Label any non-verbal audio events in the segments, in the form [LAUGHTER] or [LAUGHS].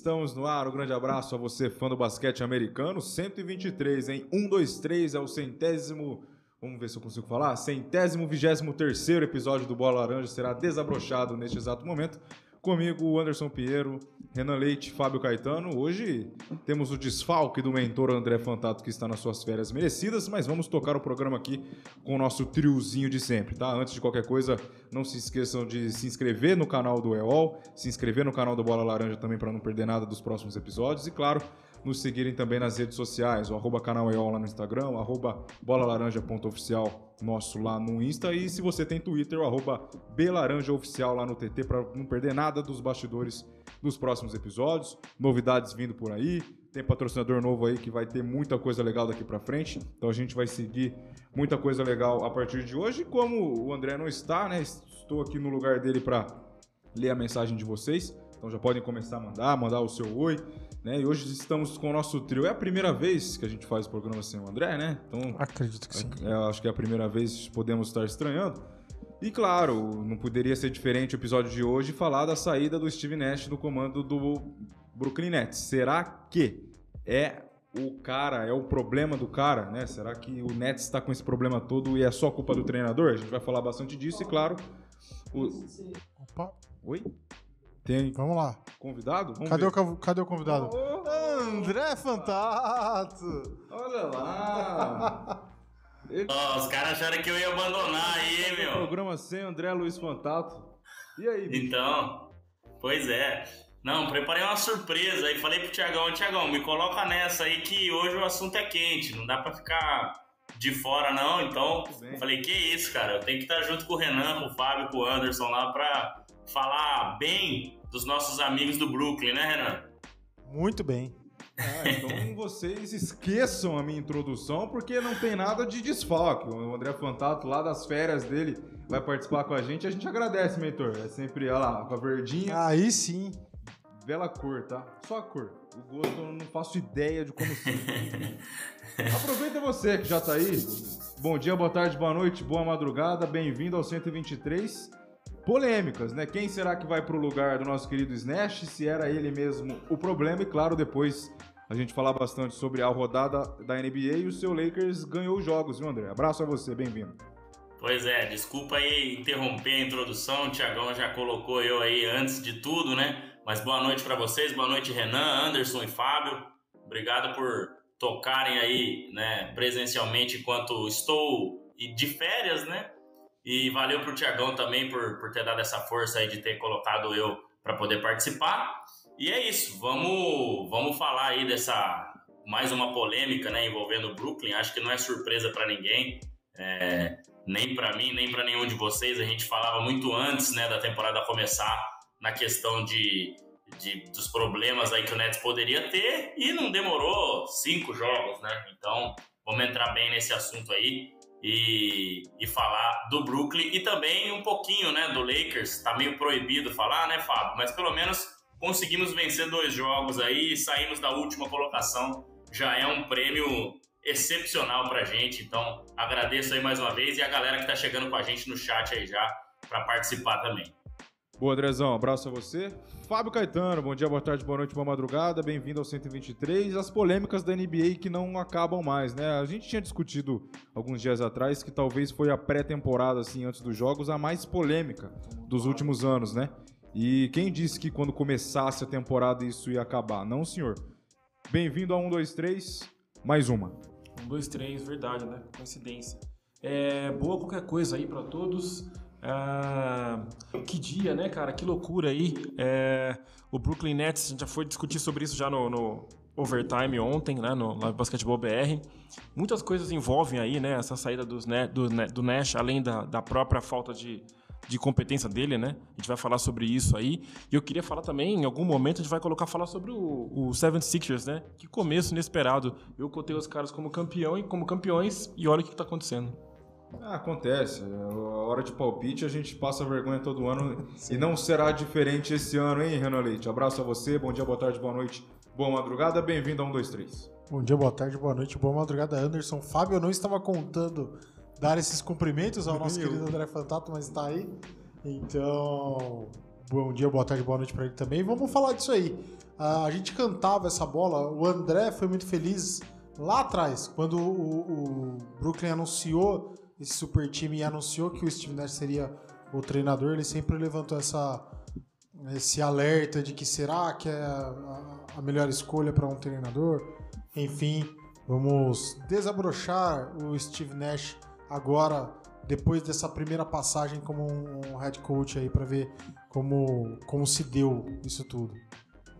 Estamos no ar. Um grande abraço a você, fã do basquete americano. 123, hein? 1, 2, 3 é o centésimo. Vamos ver se eu consigo falar. Centésimo, vigésimo terceiro episódio do Bola Laranja será desabrochado neste exato momento. Comigo, o Anderson Pinheiro, Renan Leite, Fábio Caetano. Hoje temos o desfalque do mentor André Fantato, que está nas suas férias merecidas, mas vamos tocar o programa aqui com o nosso triozinho de sempre, tá? Antes de qualquer coisa, não se esqueçam de se inscrever no canal do EOL, se inscrever no canal do Bola Laranja também para não perder nada dos próximos episódios e, claro, nos seguirem também nas redes sociais, o arroba canal EOL lá no Instagram, arroba bolalaranja.oficial nosso lá no Insta e se você tem Twitter, o arroba belaranjaoficial lá no TT para não perder nada dos bastidores dos próximos episódios, novidades vindo por aí, tem patrocinador novo aí que vai ter muita coisa legal daqui para frente, então a gente vai seguir muita coisa legal a partir de hoje, como o André não está, né, estou aqui no lugar dele para ler a mensagem de vocês, então já podem começar a mandar, mandar o seu oi, né? E hoje estamos com o nosso trio. É a primeira vez que a gente faz o programa sem o André, né? Então, acredito que sim. É, acho que é a primeira vez que podemos estar estranhando. E claro, não poderia ser diferente o episódio de hoje falar da saída do Steve Nash no comando do Brooklyn Nets. Será que é o cara, é o problema do cara, né? Será que o Nets está com esse problema todo e é só culpa do treinador? A gente vai falar bastante disso e claro, o... Opa. Oi? Tem. Vamos lá. Convidado? Vamos cadê, o, cadê o convidado? Oh, André Fantato! Olha lá! Ele... Oh, os caras acharam que eu ia abandonar aí, meu. Programa sem André Luiz Fantato. E aí, bicho? Então, pois é. Não, preparei uma surpresa aí. Falei pro Tiagão, Tiagão, me coloca nessa aí que hoje o assunto é quente. Não dá pra ficar de fora, não. Então, falei, que isso, cara. Eu tenho que estar junto com o Renan, com o Fábio, com o Anderson lá pra falar bem dos nossos amigos do Brooklyn, né, Renan? Muito bem. Ah, então [LAUGHS] vocês esqueçam a minha introdução, porque não tem nada de desfalque. O André Fantato, lá das férias dele, vai participar com a gente. A gente agradece, mentor. É sempre, olha lá, com a verdinha. Aí sim. Bela cor, tá? Só a cor. O gosto eu não faço ideia de como ser. [LAUGHS] Aproveita você que já tá aí. Bom dia, boa tarde, boa noite, boa madrugada. Bem-vindo ao 123 polêmicas, né? Quem será que vai para o lugar do nosso querido Snash? Se era ele mesmo o problema, e claro, depois a gente falar bastante sobre a rodada da NBA e o seu Lakers ganhou os jogos, viu, André? Abraço a você, bem-vindo. Pois é, desculpa aí interromper a introdução, o Tiagão já colocou eu aí antes de tudo, né? Mas boa noite para vocês, boa noite Renan, Anderson e Fábio. Obrigado por tocarem aí, né, presencialmente enquanto estou de férias, né? E valeu pro Tiagão também por, por ter dado essa força aí de ter colocado eu para poder participar. E é isso, vamos, vamos falar aí dessa mais uma polêmica né, envolvendo o Brooklyn. Acho que não é surpresa para ninguém, é, nem para mim, nem para nenhum de vocês. A gente falava muito antes né, da temporada começar na questão de, de, dos problemas aí que o Nets poderia ter e não demorou cinco jogos, né? Então vamos entrar bem nesse assunto aí e, e falar do Brooklyn e também um pouquinho, né, do Lakers. Tá meio proibido falar, né, Fábio? Mas pelo menos conseguimos vencer dois jogos aí e saímos da última colocação. Já é um prêmio excepcional pra gente. Então, agradeço aí mais uma vez e a galera que tá chegando com a gente no chat aí já para participar também. Boa, Andrezão. Abraço a você. Fábio Caetano, bom dia, boa tarde, boa noite, boa madrugada. Bem-vindo ao 123. As polêmicas da NBA que não acabam mais, né? A gente tinha discutido alguns dias atrás que talvez foi a pré-temporada, assim, antes dos jogos, a mais polêmica dos últimos anos, né? E quem disse que quando começasse a temporada isso ia acabar? Não, senhor. Bem-vindo a 1, 2, 3. Mais uma. 1, 2, 3, verdade, né? Coincidência. É, boa qualquer coisa aí para todos. Ah, que dia, né, cara? Que loucura aí. É, o Brooklyn Nets, a gente já foi discutir sobre isso já no, no Overtime ontem, né, no Live Basketball BR. Muitas coisas envolvem aí, né, essa saída dos, do, do Nash, além da, da própria falta de, de competência dele, né? A gente vai falar sobre isso aí. E eu queria falar também, em algum momento, a gente vai colocar falar sobre o, o Seven Sixers, né? Que começo inesperado. Eu cotei os caras como campeão e como campeões e olha o que está acontecendo. Ah, acontece. A hora de palpite a gente passa vergonha todo ano [LAUGHS] Sim. e não será diferente esse ano, hein, Renan Leite? Abraço a você, bom dia, boa tarde, boa noite, boa madrugada, bem-vindo a 1, 2, 3. Bom dia, boa tarde, boa noite, boa madrugada, Anderson. Fábio, eu não estava contando dar esses cumprimentos ao nosso querido André Fantato, mas está aí. Então, bom dia, boa tarde, boa noite pra ele também. Vamos falar disso aí. Ah, a gente cantava essa bola, o André foi muito feliz lá atrás, quando o, o Brooklyn anunciou esse super time e anunciou que o Steve Nash seria o treinador, ele sempre levantou essa, esse alerta de que será que é a, a melhor escolha para um treinador. Enfim, vamos desabrochar o Steve Nash agora, depois dessa primeira passagem como um head coach aí, para ver como, como se deu isso tudo.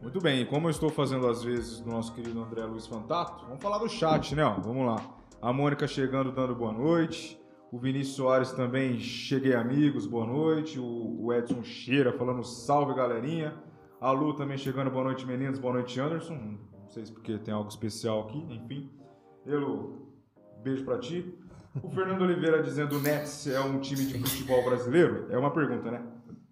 Muito bem, como eu estou fazendo às vezes do nosso querido André Luiz Fantato, vamos falar do chat, né? Vamos lá. A Mônica chegando dando boa noite. O Vinícius Soares também, cheguei amigos, boa noite. O, Edson Cheira falando salve galerinha. A Lu também chegando, boa noite meninos, boa noite Anderson. Não sei se porque tem algo especial aqui, enfim. Elo, beijo pra ti. O Fernando Oliveira dizendo o Nets é um time de futebol brasileiro. É uma pergunta, né?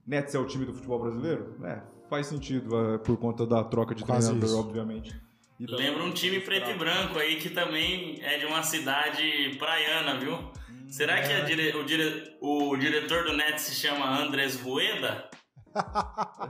Nets é o time do futebol brasileiro? É, faz sentido, é, por conta da troca de Quase treinador, isso. obviamente. E da- Lembra um time preto e branco aí que também é de uma cidade praiana, viu? Será que a dire- o, dire- o diretor do Nets se chama Andrés Rueda? [LAUGHS]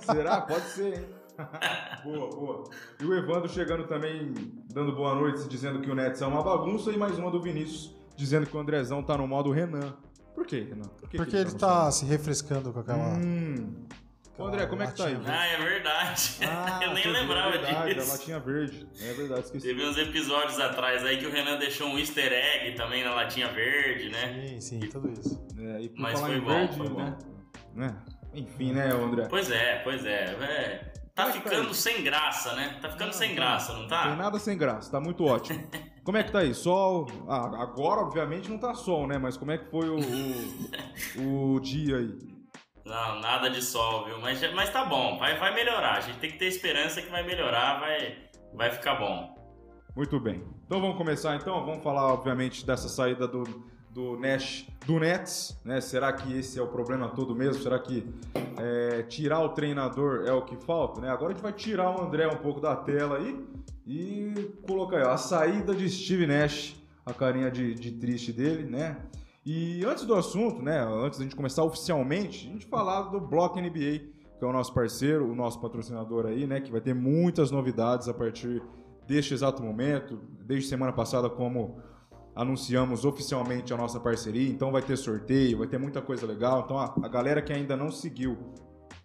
Será? Pode ser, hein? [LAUGHS] boa, boa. E o Evandro chegando também, dando boa noite, dizendo que o Nets é uma bagunça, e mais uma do Vinícius, dizendo que o Andrezão tá no modo Renan. Por quê, Renan? Por que Porque que ele no tá se refrescando com aquela. Hum. Ô, André, como é que tá aí? Ah, é verdade. Ah, [LAUGHS] Eu nem viu, lembrava é verdade, disso. A latinha verde. É verdade, esqueci. Teve uns episódios atrás aí que o Renan deixou um easter egg também na latinha verde, né? Sim, sim, tudo isso. É, e por Mas falar foi em bom, verde, foi bom. né? né? Enfim, né, André? Pois é, pois é. é. Tá Como é tá ficando aí? sem graça, né? Tá ficando Não, sem não. graça, não Tem tá? nada sem graça, tá muito ótimo. [LAUGHS] Como é que tá aí? Sol. Ah, agora, obviamente, não tá sol, né? Mas como é que foi o, o, [LAUGHS] o dia aí? Não, nada de sol, viu? Mas, mas tá bom, vai, vai melhorar. A gente tem que ter esperança que vai melhorar, vai, vai ficar bom. Muito bem. Então vamos começar então. Vamos falar, obviamente, dessa saída do, do Nash, do Nets, né? Será que esse é o problema todo mesmo? Será que é, tirar o treinador é o que falta, né? Agora a gente vai tirar o André um pouco da tela aí e colocar aí, ó, a saída de Steve Nash, a carinha de, de triste dele, né? E antes do assunto, né? Antes da gente começar oficialmente, a gente falar do Block NBA, que é o nosso parceiro, o nosso patrocinador aí, né? Que vai ter muitas novidades a partir deste exato momento, desde semana passada, como anunciamos oficialmente a nossa parceria, então vai ter sorteio, vai ter muita coisa legal. Então a, a galera que ainda não seguiu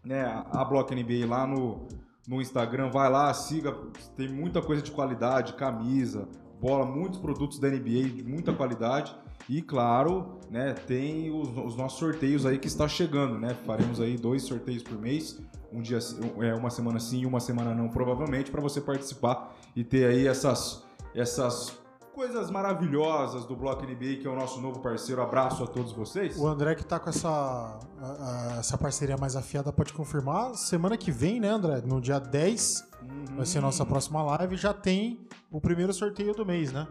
né, a Block NBA lá no, no Instagram, vai lá, siga, tem muita coisa de qualidade, camisa, bola, muitos produtos da NBA de muita qualidade. E claro, né, tem os, os nossos sorteios aí que está chegando, né? Faremos aí dois sorteios por mês, um dia é, uma semana sim e uma semana não, provavelmente, para você participar e ter aí essas, essas coisas maravilhosas do Bloco NBA, que é o nosso novo parceiro. Abraço a todos vocês. O André que tá com essa, a- a- essa parceria mais afiada pode confirmar. Semana que vem, né, André? No dia 10 Uhum. vai ser a nossa próxima live. Já tem o primeiro sorteio do mês, né?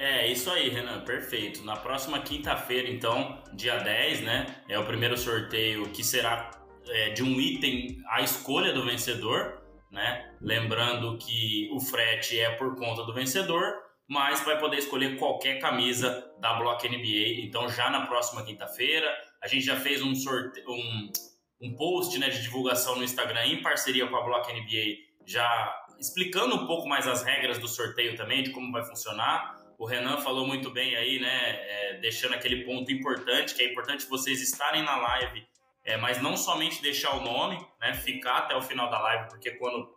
É, isso aí, Renan, perfeito. Na próxima quinta-feira, então, dia 10, né? É o primeiro sorteio que será é, de um item à escolha do vencedor, né? Lembrando que o frete é por conta do vencedor, mas vai poder escolher qualquer camisa da Block NBA. Então, já na próxima quinta-feira, a gente já fez um sorteio, um, um post né, de divulgação no Instagram em parceria com a Block NBA, já explicando um pouco mais as regras do sorteio também, de como vai funcionar. O Renan falou muito bem aí, né? é, deixando aquele ponto importante, que é importante vocês estarem na live, é, mas não somente deixar o nome, né? Ficar até o final da live, porque quando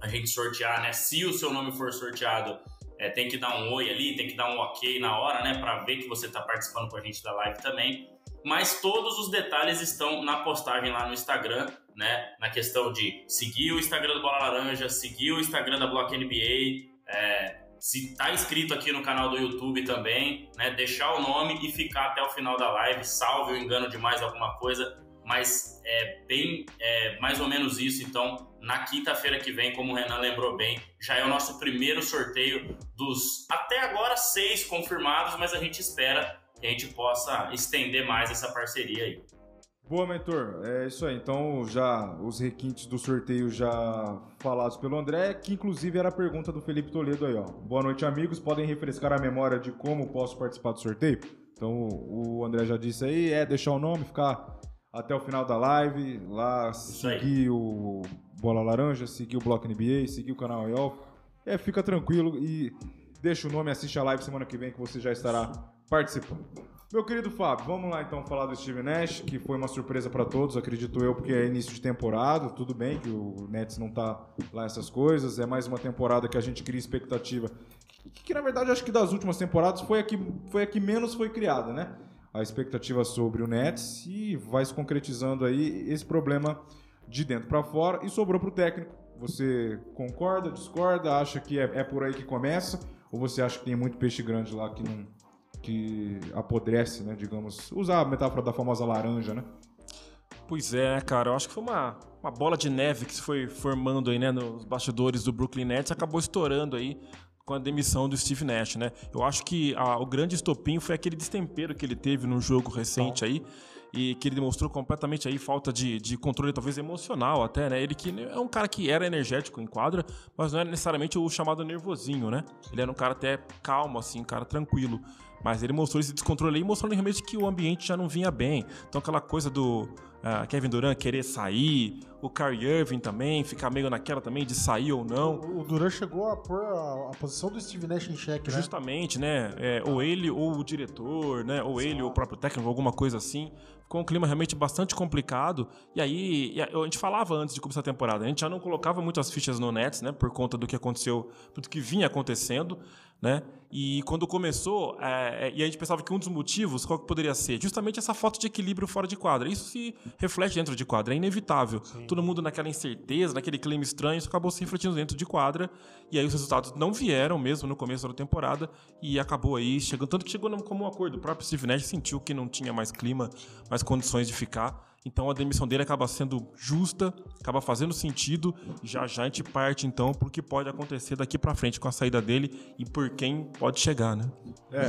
a gente sortear, né? Se o seu nome for sorteado, é, tem que dar um oi ali, tem que dar um ok na hora, né? Para ver que você está participando com a gente da live também. Mas todos os detalhes estão na postagem lá no Instagram, né? Na questão de seguir o Instagram do Bola Laranja, seguir o Instagram da Block NBA, é, se tá inscrito aqui no canal do YouTube também, né? Deixar o nome e ficar até o final da live, salve o engano de mais alguma coisa, mas é bem é, mais ou menos isso. Então, na quinta-feira que vem, como o Renan lembrou bem, já é o nosso primeiro sorteio dos até agora seis confirmados, mas a gente espera que a gente possa estender mais essa parceria aí. Boa, mentor. É isso aí. Então, já os requintes do sorteio já falados pelo André, que inclusive era a pergunta do Felipe Toledo aí, ó. Boa noite, amigos. Podem refrescar a memória de como posso participar do sorteio? Então, o André já disse aí, é deixar o nome, ficar até o final da live, lá Isso aí. seguir o Bola Laranja, seguir o Bloco NBA, seguir o canal IOF. É, fica tranquilo e deixa o nome, assiste a live semana que vem que você já estará participando. Meu querido Fábio, vamos lá então falar do Steve Nash, que foi uma surpresa para todos, acredito eu, porque é início de temporada, tudo bem que o Nets não tá lá essas coisas, é mais uma temporada que a gente cria expectativa, que, que na verdade acho que das últimas temporadas foi a que, foi a que menos foi criada, né? A expectativa sobre o Nets e vai se concretizando aí esse problema de dentro para fora e sobrou pro técnico. Você concorda, discorda, acha que é, é por aí que começa? Ou você acha que tem muito peixe grande lá que não que apodrece, né, digamos, usar a metáfora da famosa laranja, né? Pois é, né, cara, eu acho que foi uma, uma bola de neve que se foi formando aí, né, nos bastidores do Brooklyn Nets, acabou estourando aí com a demissão do Steve Nash, né? Eu acho que a- o grande estopim foi aquele destempero que ele teve num jogo recente aí e que ele demonstrou completamente aí falta de, de controle, talvez emocional até, né? Ele que é um cara que era energético em quadra, mas não era necessariamente o chamado nervosinho, né? Ele era um cara até calmo, assim, um cara tranquilo. Mas ele mostrou esse descontrole aí, mostrando realmente que o ambiente já não vinha bem. Então aquela coisa do ah, Kevin Durant querer sair, o Kyrie Irving também, ficar meio naquela também de sair ou não. O Duran chegou a pôr a, a posição do Steve Nash em xeque, né? Justamente, né? É, ou ele ou o diretor, né? Ou ele ou o próprio técnico, alguma coisa assim. Ficou um clima realmente bastante complicado. E aí, e a a gente falava antes de começar a temporada, a gente já não colocava muitas fichas no Nets, né? Por conta do que aconteceu, do que vinha acontecendo, né? E quando começou, é, é, e a gente pensava que um dos motivos, qual que poderia ser? Justamente essa falta de equilíbrio fora de quadra. Isso se reflete dentro de quadra, é inevitável. Todo mundo naquela incerteza, naquele clima estranho, isso acabou se refletindo dentro de quadra. E aí os resultados não vieram mesmo no começo da temporada e acabou aí chegando. Tanto que chegou num comum acordo. O próprio Steve Nash sentiu que não tinha mais clima, mais condições de ficar. Então a demissão dele acaba sendo justa, acaba fazendo sentido. Já já a gente parte então pro que pode acontecer daqui pra frente com a saída dele e por quem pode chegar, né? É,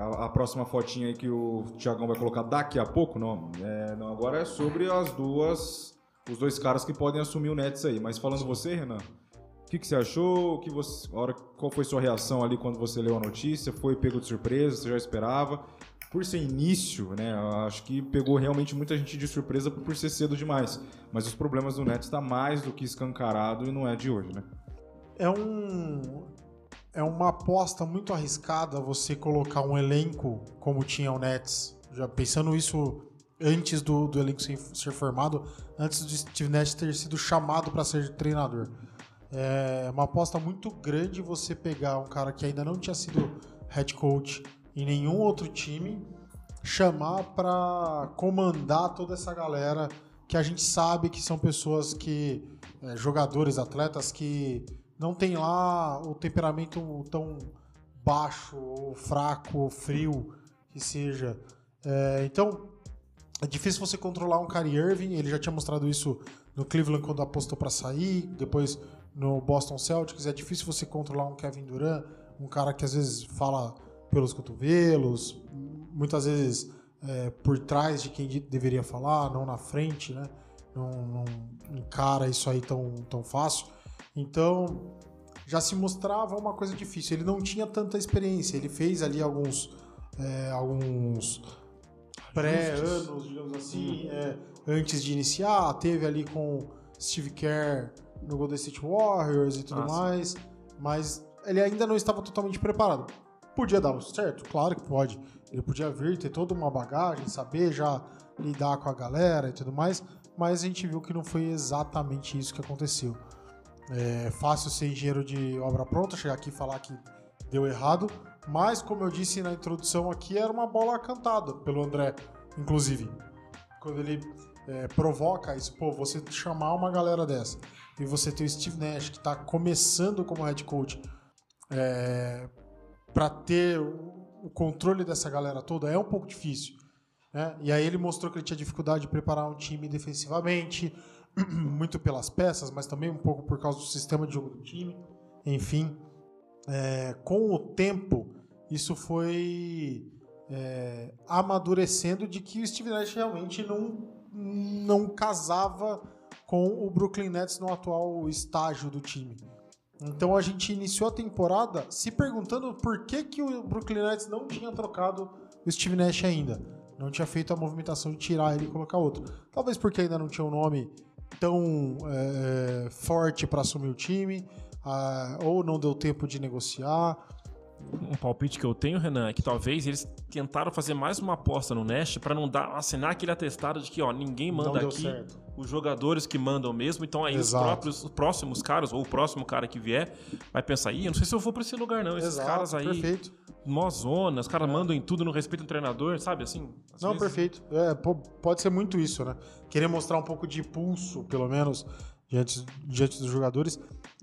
a, a próxima fotinha aí que o Thiagão vai colocar daqui a pouco, não, é, não, agora é sobre as duas, os dois caras que podem assumir o Nets aí. Mas falando você, Renan, o que, que você achou? Que você, a hora, qual foi sua reação ali quando você leu a notícia? Foi pego de surpresa? Você já esperava? Por ser início, né? Acho que pegou realmente muita gente de surpresa por ser cedo demais. Mas os problemas do Nets está mais do que escancarado e não é de hoje, né? É um. É uma aposta muito arriscada você colocar um elenco como tinha o Nets. Já pensando isso antes do, do elenco ser, ser formado, antes do Steve Nash ter sido chamado para ser treinador. É uma aposta muito grande você pegar um cara que ainda não tinha sido head coach em nenhum outro time, chamar para comandar toda essa galera que a gente sabe que são pessoas que é, jogadores, atletas que não tem lá o temperamento tão baixo, ou fraco, ou frio que seja. É, então, é difícil você controlar um Kyrie Irving. Ele já tinha mostrado isso no Cleveland quando apostou para sair, depois no Boston Celtics. É difícil você controlar um Kevin Durant, um cara que às vezes fala pelos cotovelos, muitas vezes é, por trás de quem de- deveria falar, não na frente, né? Não, não encara isso aí tão, tão fácil. Então, já se mostrava uma coisa difícil. Ele não tinha tanta experiência. Ele fez ali alguns, é, alguns pré-anos, digamos assim, é, antes de iniciar. Teve ali com Steve Kerr no Golden State Warriors e tudo sim. mais. Mas ele ainda não estava totalmente preparado. Podia dar certo? Claro que pode. Ele podia vir, ter toda uma bagagem, saber já lidar com a galera e tudo mais. Mas a gente viu que não foi exatamente isso que aconteceu. É fácil ser engenheiro de obra pronta, chegar aqui e falar que deu errado. Mas, como eu disse na introdução aqui, era uma bola cantada pelo André, inclusive. Quando ele é, provoca isso, pô, você chamar uma galera dessa e você ter o Steve Nash, que está começando como head coach, é, para ter o controle dessa galera toda, é um pouco difícil. né? E aí ele mostrou que ele tinha dificuldade de preparar um time defensivamente, [CLEARS THROAT] muito pelas peças, mas também um pouco por causa do sistema de jogo do time. Enfim, é, com o tempo, isso foi é, amadurecendo de que o Steve Nash realmente não, não casava com o Brooklyn Nets no atual estágio do time. Então a gente iniciou a temporada se perguntando por que, que o Brooklyn Nets não tinha trocado o Steve Nash ainda. não tinha feito a movimentação de tirar ele e colocar outro. Talvez porque ainda não tinha um nome tão é, forte para assumir o time, ah, ou não deu tempo de negociar. Um palpite que eu tenho, Renan, é que talvez eles tentaram fazer mais uma aposta no Nash para não dar, assinar aquele atestado de que ó, ninguém manda aqui, certo. Os jogadores que mandam mesmo. Então aí os, Exato. próprios, os próximos caras, ou o próximo cara que vier, vai pensar, ih, eu não sei se eu vou para esse lugar não. Esses Exato, caras aí, perfeito. mó zona, os caras mandam em tudo, não respeitam o treinador, sabe assim? Não, vezes- perfeito. É, po- pode ser muito isso, né? Querer mostrar um pouco de pulso, pelo menos, diante, diante dos jogadores.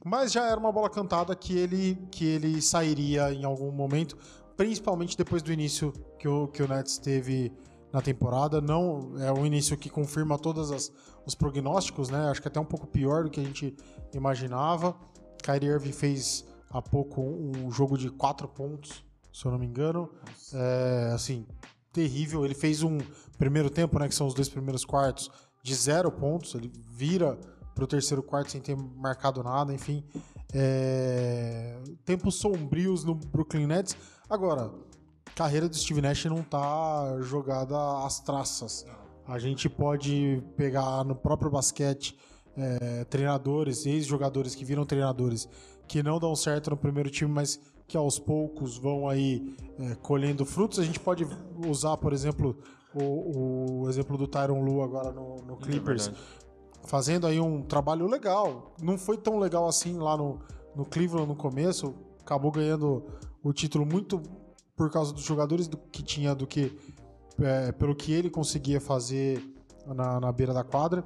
Mas já era uma bola cantada que ele, que ele sairia em algum momento, principalmente depois do início que o, que o Nets teve na temporada. Não é um início que confirma todos as, os prognósticos, né? Acho que até um pouco pior do que a gente imaginava. Kyrie Irving fez há pouco um jogo de quatro pontos, se eu não me engano. É, assim, terrível. Ele fez um primeiro tempo, né, que são os dois primeiros quartos, de zero pontos. Ele vira pro terceiro quarto sem ter marcado nada, enfim. É, tempos sombrios no Brooklyn Nets. Agora, carreira do Steve Nash não tá jogada às traças. A gente pode pegar no próprio basquete é, treinadores, ex-jogadores que viram treinadores que não dão certo no primeiro time, mas que aos poucos vão aí é, colhendo frutos. A gente pode usar, por exemplo, o, o exemplo do Tyron Lu agora no, no Clippers, verdade. fazendo aí um trabalho legal. Não foi tão legal assim lá no, no Cleveland no começo, acabou ganhando o título muito por causa dos jogadores do que tinha do que é, pelo que ele conseguia fazer na, na beira da quadra.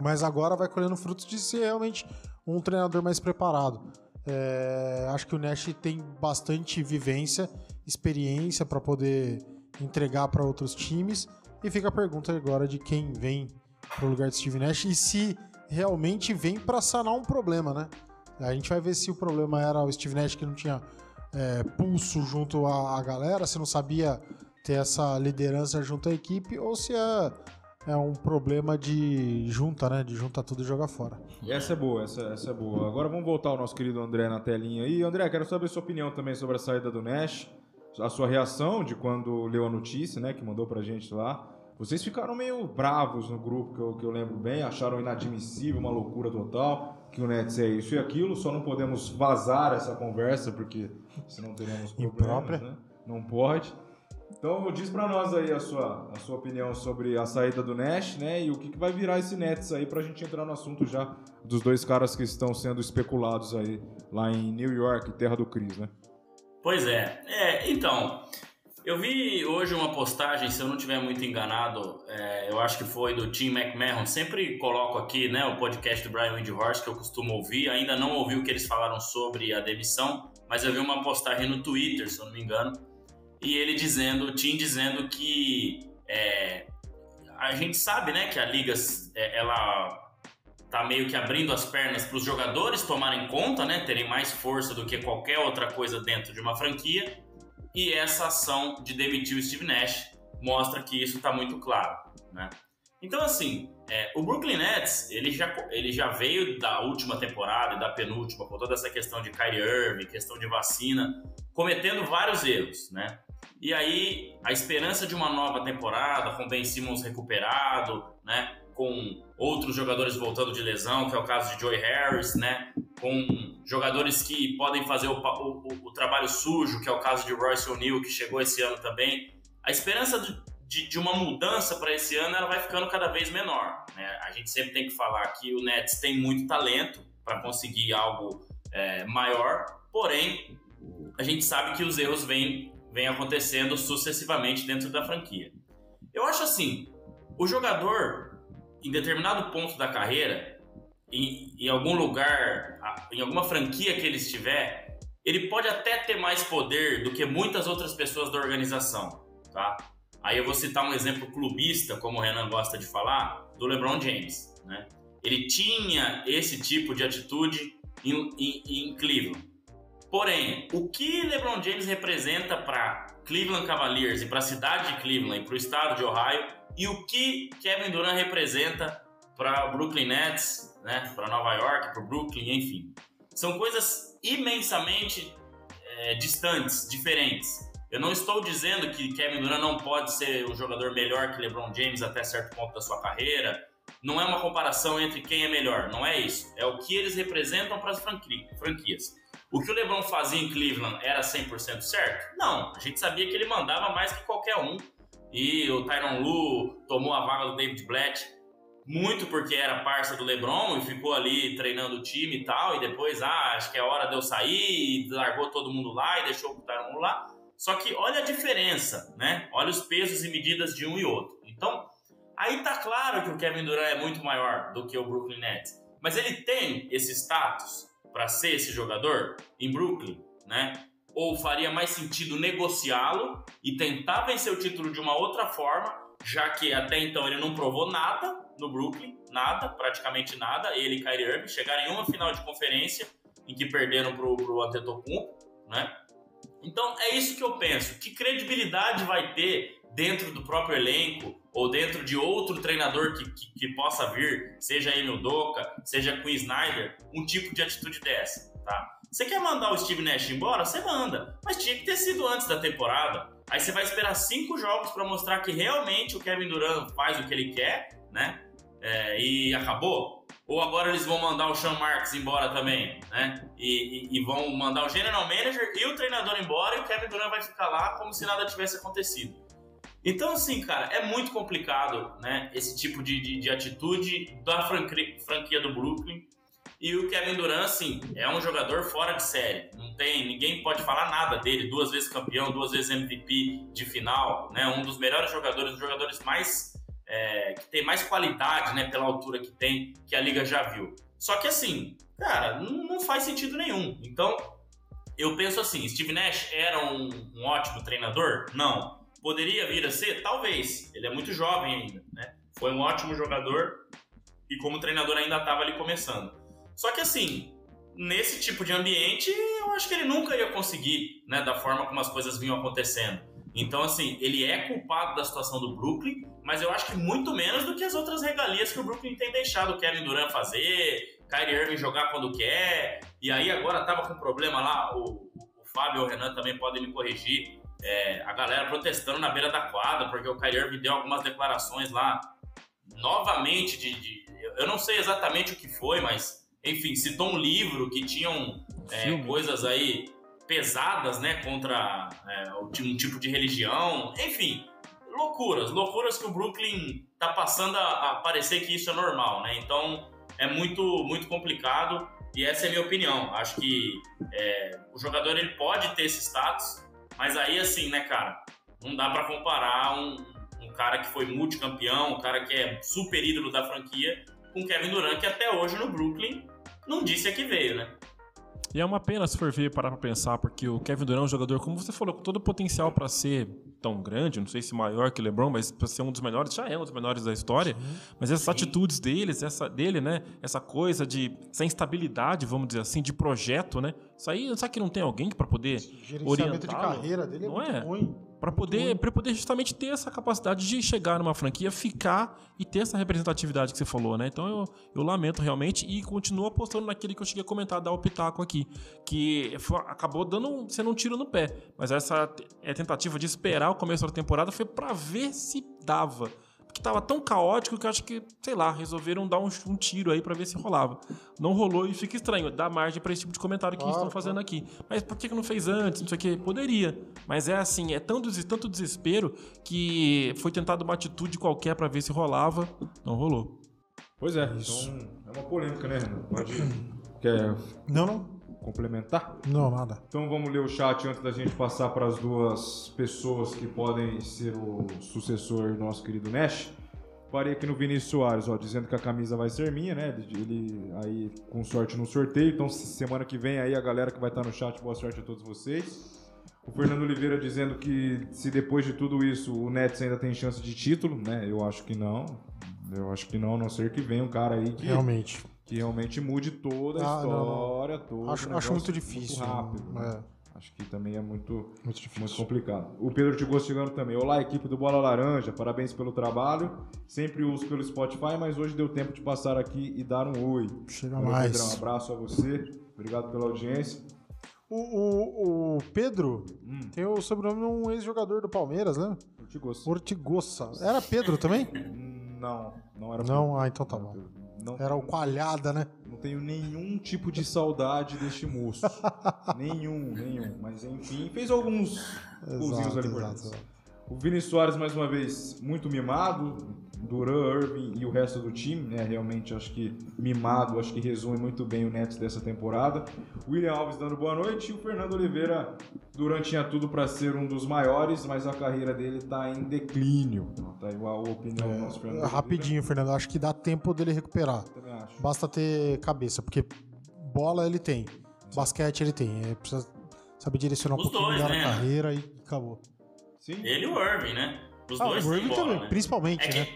Mas agora vai colhendo frutos de ser realmente um treinador mais preparado. É, acho que o Nash tem bastante vivência, experiência para poder entregar para outros times. E fica a pergunta agora de quem vem para o lugar de Steve Nash e se realmente vem para sanar um problema, né? A gente vai ver se o problema era o Steve Nash que não tinha é, pulso junto à, à galera, se não sabia ter essa liderança junto à equipe, ou se é, é um problema de junta, né? De junta tudo e jogar fora. Essa é boa, essa, essa é boa. Agora vamos voltar ao nosso querido André na telinha aí. André, quero saber a sua opinião também sobre a saída do Nash, a sua reação de quando leu a notícia, né, que mandou pra gente lá. Vocês ficaram meio bravos no grupo, que eu, que eu lembro bem, acharam inadmissível, uma loucura total, que o Nets é isso e aquilo, só não podemos vazar essa conversa, porque senão teremos problemas, Imprópria. né? Não pode. Então diz pra nós aí a sua, a sua opinião sobre a saída do Nash, né? E o que, que vai virar esse Nets aí pra gente entrar no assunto já dos dois caras que estão sendo especulados aí lá em New York, terra do Chris, né? Pois é. É, então, eu vi hoje uma postagem, se eu não estiver muito enganado, é, eu acho que foi do Tim McMahon. Sempre coloco aqui né, o podcast do Brian Windhorst, que eu costumo ouvir. Ainda não ouvi o que eles falaram sobre a demissão, mas eu vi uma postagem no Twitter, se eu não me engano, e ele dizendo, o Tim dizendo que é, a gente sabe né, que a liga é, ela tá meio que abrindo as pernas para os jogadores tomarem conta, né, terem mais força do que qualquer outra coisa dentro de uma franquia. E essa ação de demitir o Steve Nash mostra que isso está muito claro, né? Então, assim, é, o Brooklyn Nets, ele já, ele já veio da última temporada e da penúltima, com toda essa questão de Kyrie Irving, questão de vacina, cometendo vários erros, né? E aí, a esperança de uma nova temporada, com Ben Simmons recuperado, né? Com outros jogadores voltando de lesão, que é o caso de Joey Harris, né? Com jogadores que podem fazer o, o, o trabalho sujo, que é o caso de Royce O'Neal, que chegou esse ano também. A esperança de, de uma mudança para esse ano ela vai ficando cada vez menor. Né? A gente sempre tem que falar que o Nets tem muito talento para conseguir algo é, maior, porém, a gente sabe que os erros vêm, vêm acontecendo sucessivamente dentro da franquia. Eu acho assim, o jogador, em determinado ponto da carreira, em, em, algum lugar, em alguma franquia que ele estiver, ele pode até ter mais poder do que muitas outras pessoas da organização, tá? Aí eu vou citar um exemplo clubista, como o Renan gosta de falar, do LeBron James, né? Ele tinha esse tipo de atitude em, em, em Cleveland. Porém, o que LeBron James representa para Cleveland Cavaliers e para a cidade de Cleveland e para o estado de Ohio e o que Kevin Durant representa para Brooklyn Nets, né, para Nova York, para Brooklyn, enfim. São coisas imensamente é, distantes, diferentes. Eu não estou dizendo que Kevin Durant não pode ser um jogador melhor que LeBron James até certo ponto da sua carreira. Não é uma comparação entre quem é melhor, não é isso. É o que eles representam para as franquias. O que o LeBron fazia em Cleveland era 100% certo? Não, a gente sabia que ele mandava mais que qualquer um. E o Tyron Lu tomou a vaga do David Blatt muito porque era parça do LeBron e ficou ali treinando o time e tal, e depois, ah, acho que é hora de eu sair, e largou todo mundo lá e deixou o Tyron lá. Só que olha a diferença, né? Olha os pesos e medidas de um e outro. Então, aí tá claro que o Kevin Durant é muito maior do que o Brooklyn Nets. Mas ele tem esse status para ser esse jogador em Brooklyn, né? Ou faria mais sentido negociá-lo e tentar vencer o título de uma outra forma, já que até então ele não provou nada no Brooklyn, nada, praticamente nada. Ele e Kyrie Irving chegaram em uma final de conferência em que perderam pro, pro Antetokounmpo, né? Então é isso que eu penso. Que credibilidade vai ter dentro do próprio elenco ou dentro de outro treinador que, que, que possa vir, seja Emil Doca, seja Quinn Snyder, um tipo de atitude dessa, tá? Você quer mandar o Steve Nash embora? Você manda. Mas tinha que ter sido antes da temporada. Aí você vai esperar cinco jogos para mostrar que realmente o Kevin Durant faz o que ele quer, né? É, e acabou. Ou agora eles vão mandar o Sean Marks embora também, né? E, e, e, vão mandar o general manager e o treinador embora e o Kevin Durant vai ficar lá como se nada tivesse acontecido. Então, assim, cara, é muito complicado, né? Esse tipo de, de, de atitude da franquia, franquia do Brooklyn. E o Kevin Durant, assim, é um jogador fora de série. Não tem, ninguém pode falar nada dele. Duas vezes campeão, duas vezes MVP de final, né? Um dos melhores jogadores, um dos jogadores mais é, que tem mais qualidade, né, pela altura que tem, que a liga já viu. Só que assim, cara, não, não faz sentido nenhum. Então, eu penso assim, Steve Nash era um, um, ótimo treinador? Não. Poderia vir a ser? Talvez. Ele é muito jovem ainda, né? Foi um ótimo jogador e como treinador ainda estava ali começando. Só que assim, nesse tipo de ambiente, eu acho que ele nunca ia conseguir, né, da forma como as coisas vinham acontecendo. Então, assim, ele é culpado da situação do Brooklyn, mas eu acho que muito menos do que as outras regalias que o Brooklyn tem deixado o Kevin Durant fazer, Kyrie Irving jogar quando quer, e aí agora tava com problema lá, o, o Fábio e o Renan também podem me corrigir, é, a galera protestando na beira da quadra, porque o Kyrie Irving deu algumas declarações lá, novamente, de, de eu não sei exatamente o que foi, mas, enfim, citou um livro que tinham é, coisas aí pesadas, né, contra é, um tipo de religião, enfim, loucuras, loucuras que o Brooklyn tá passando a, a parecer que isso é normal, né? Então é muito, muito complicado e essa é a minha opinião. Acho que é, o jogador ele pode ter esse status, mas aí assim, né, cara, não dá para comparar um, um cara que foi multicampeão, um cara que é super ídolo da franquia, com Kevin Durant que até hoje no Brooklyn não disse a que veio, né? E é uma pena se for ver parar pra pensar, porque o Kevin Durant é um jogador, como você falou, com todo o potencial para ser tão grande, não sei se maior que o LeBron, mas para ser um dos melhores, já é um dos melhores da história. Sim. Mas essas Sim. atitudes deles, essa dele, né, essa coisa de essa instabilidade, vamos dizer assim, de projeto, né? Isso aí, sabe que não tem alguém para poder orientar? de carreira dele é não é? ruim para poder, pra poder justamente ter essa capacidade de chegar numa franquia, ficar e ter essa representatividade que você falou, né? Então eu, eu lamento realmente e continuo apostando naquele que eu cheguei a comentar, dar o pitaco aqui, que foi, acabou dando sendo um tiro no pé. Mas essa é tentativa de esperar o começo da temporada foi para ver se dava que tava tão caótico que eu acho que, sei lá, resolveram dar um, um tiro aí para ver se rolava. Não rolou e fica estranho. Dá margem para esse tipo de comentário que ah, estão fazendo aqui. Mas por que, que não fez antes? Não sei o que. Poderia. Mas é assim, é tanto, tanto desespero que foi tentado uma atitude qualquer para ver se rolava. Não rolou. Pois é, Isso. então é uma polêmica, né, Renan? Pode. Quer. Não, não complementar? Não, nada. Então vamos ler o chat antes da gente passar para as duas pessoas que podem ser o sucessor do nosso querido Nash. Parei aqui no Vinícius Soares, ó, dizendo que a camisa vai ser minha, né? Ele aí com sorte no sorteio. Então semana que vem aí a galera que vai estar no chat, boa sorte a todos vocês. O Fernando Oliveira dizendo que se depois de tudo isso o Nets ainda tem chance de título, né? Eu acho que não. Eu acho que não, a não ser que venha um cara aí que realmente que realmente mude toda a ah, história, não, não. Acho, acho muito difícil. Muito rápido. Né? É. Acho que também é muito, muito, difícil. muito complicado. O Pedro Tigosto chegando também. Olá, equipe do Bola Laranja. Parabéns pelo trabalho. Sempre uso pelo Spotify, mas hoje deu tempo de passar aqui e dar um oi. Chega Valeu, mais. Pedrão, um abraço a você. Obrigado pela audiência. O, o, o Pedro Hum, tem o sobrenome de um ex-jogador do Palmeiras, né? Ortigoso. Ortigosa. Era Pedro também? Não, não era Não, ah, então tá bom. Não, Era o Coalhada, né? não tenho nenhum tipo de saudade deste moço. [LAUGHS] nenhum, nenhum. Mas enfim, fez alguns golzinhos ali importantes. exato. O Vini Soares, mais uma vez, muito mimado. Duran, Irving e o resto do time, né? Realmente acho que mimado, acho que resume muito bem o Nets dessa temporada. William Alves dando boa noite e o Fernando Oliveira, Duran tinha tudo para ser um dos maiores, mas a carreira dele tá em declínio. Tá igual a opinião do nosso Fernando Oliveira. É, Rapidinho, Fernando. Acho que dá tempo dele recuperar. Também acho. Basta ter cabeça, porque bola ele tem, basquete ele tem. É, precisa saber direcionar um Os pouquinho dois, melhor né? a carreira e acabou. Sim? Ele e o Irving, né? Os Ah, dois o Irving bola, também, né? principalmente, É né?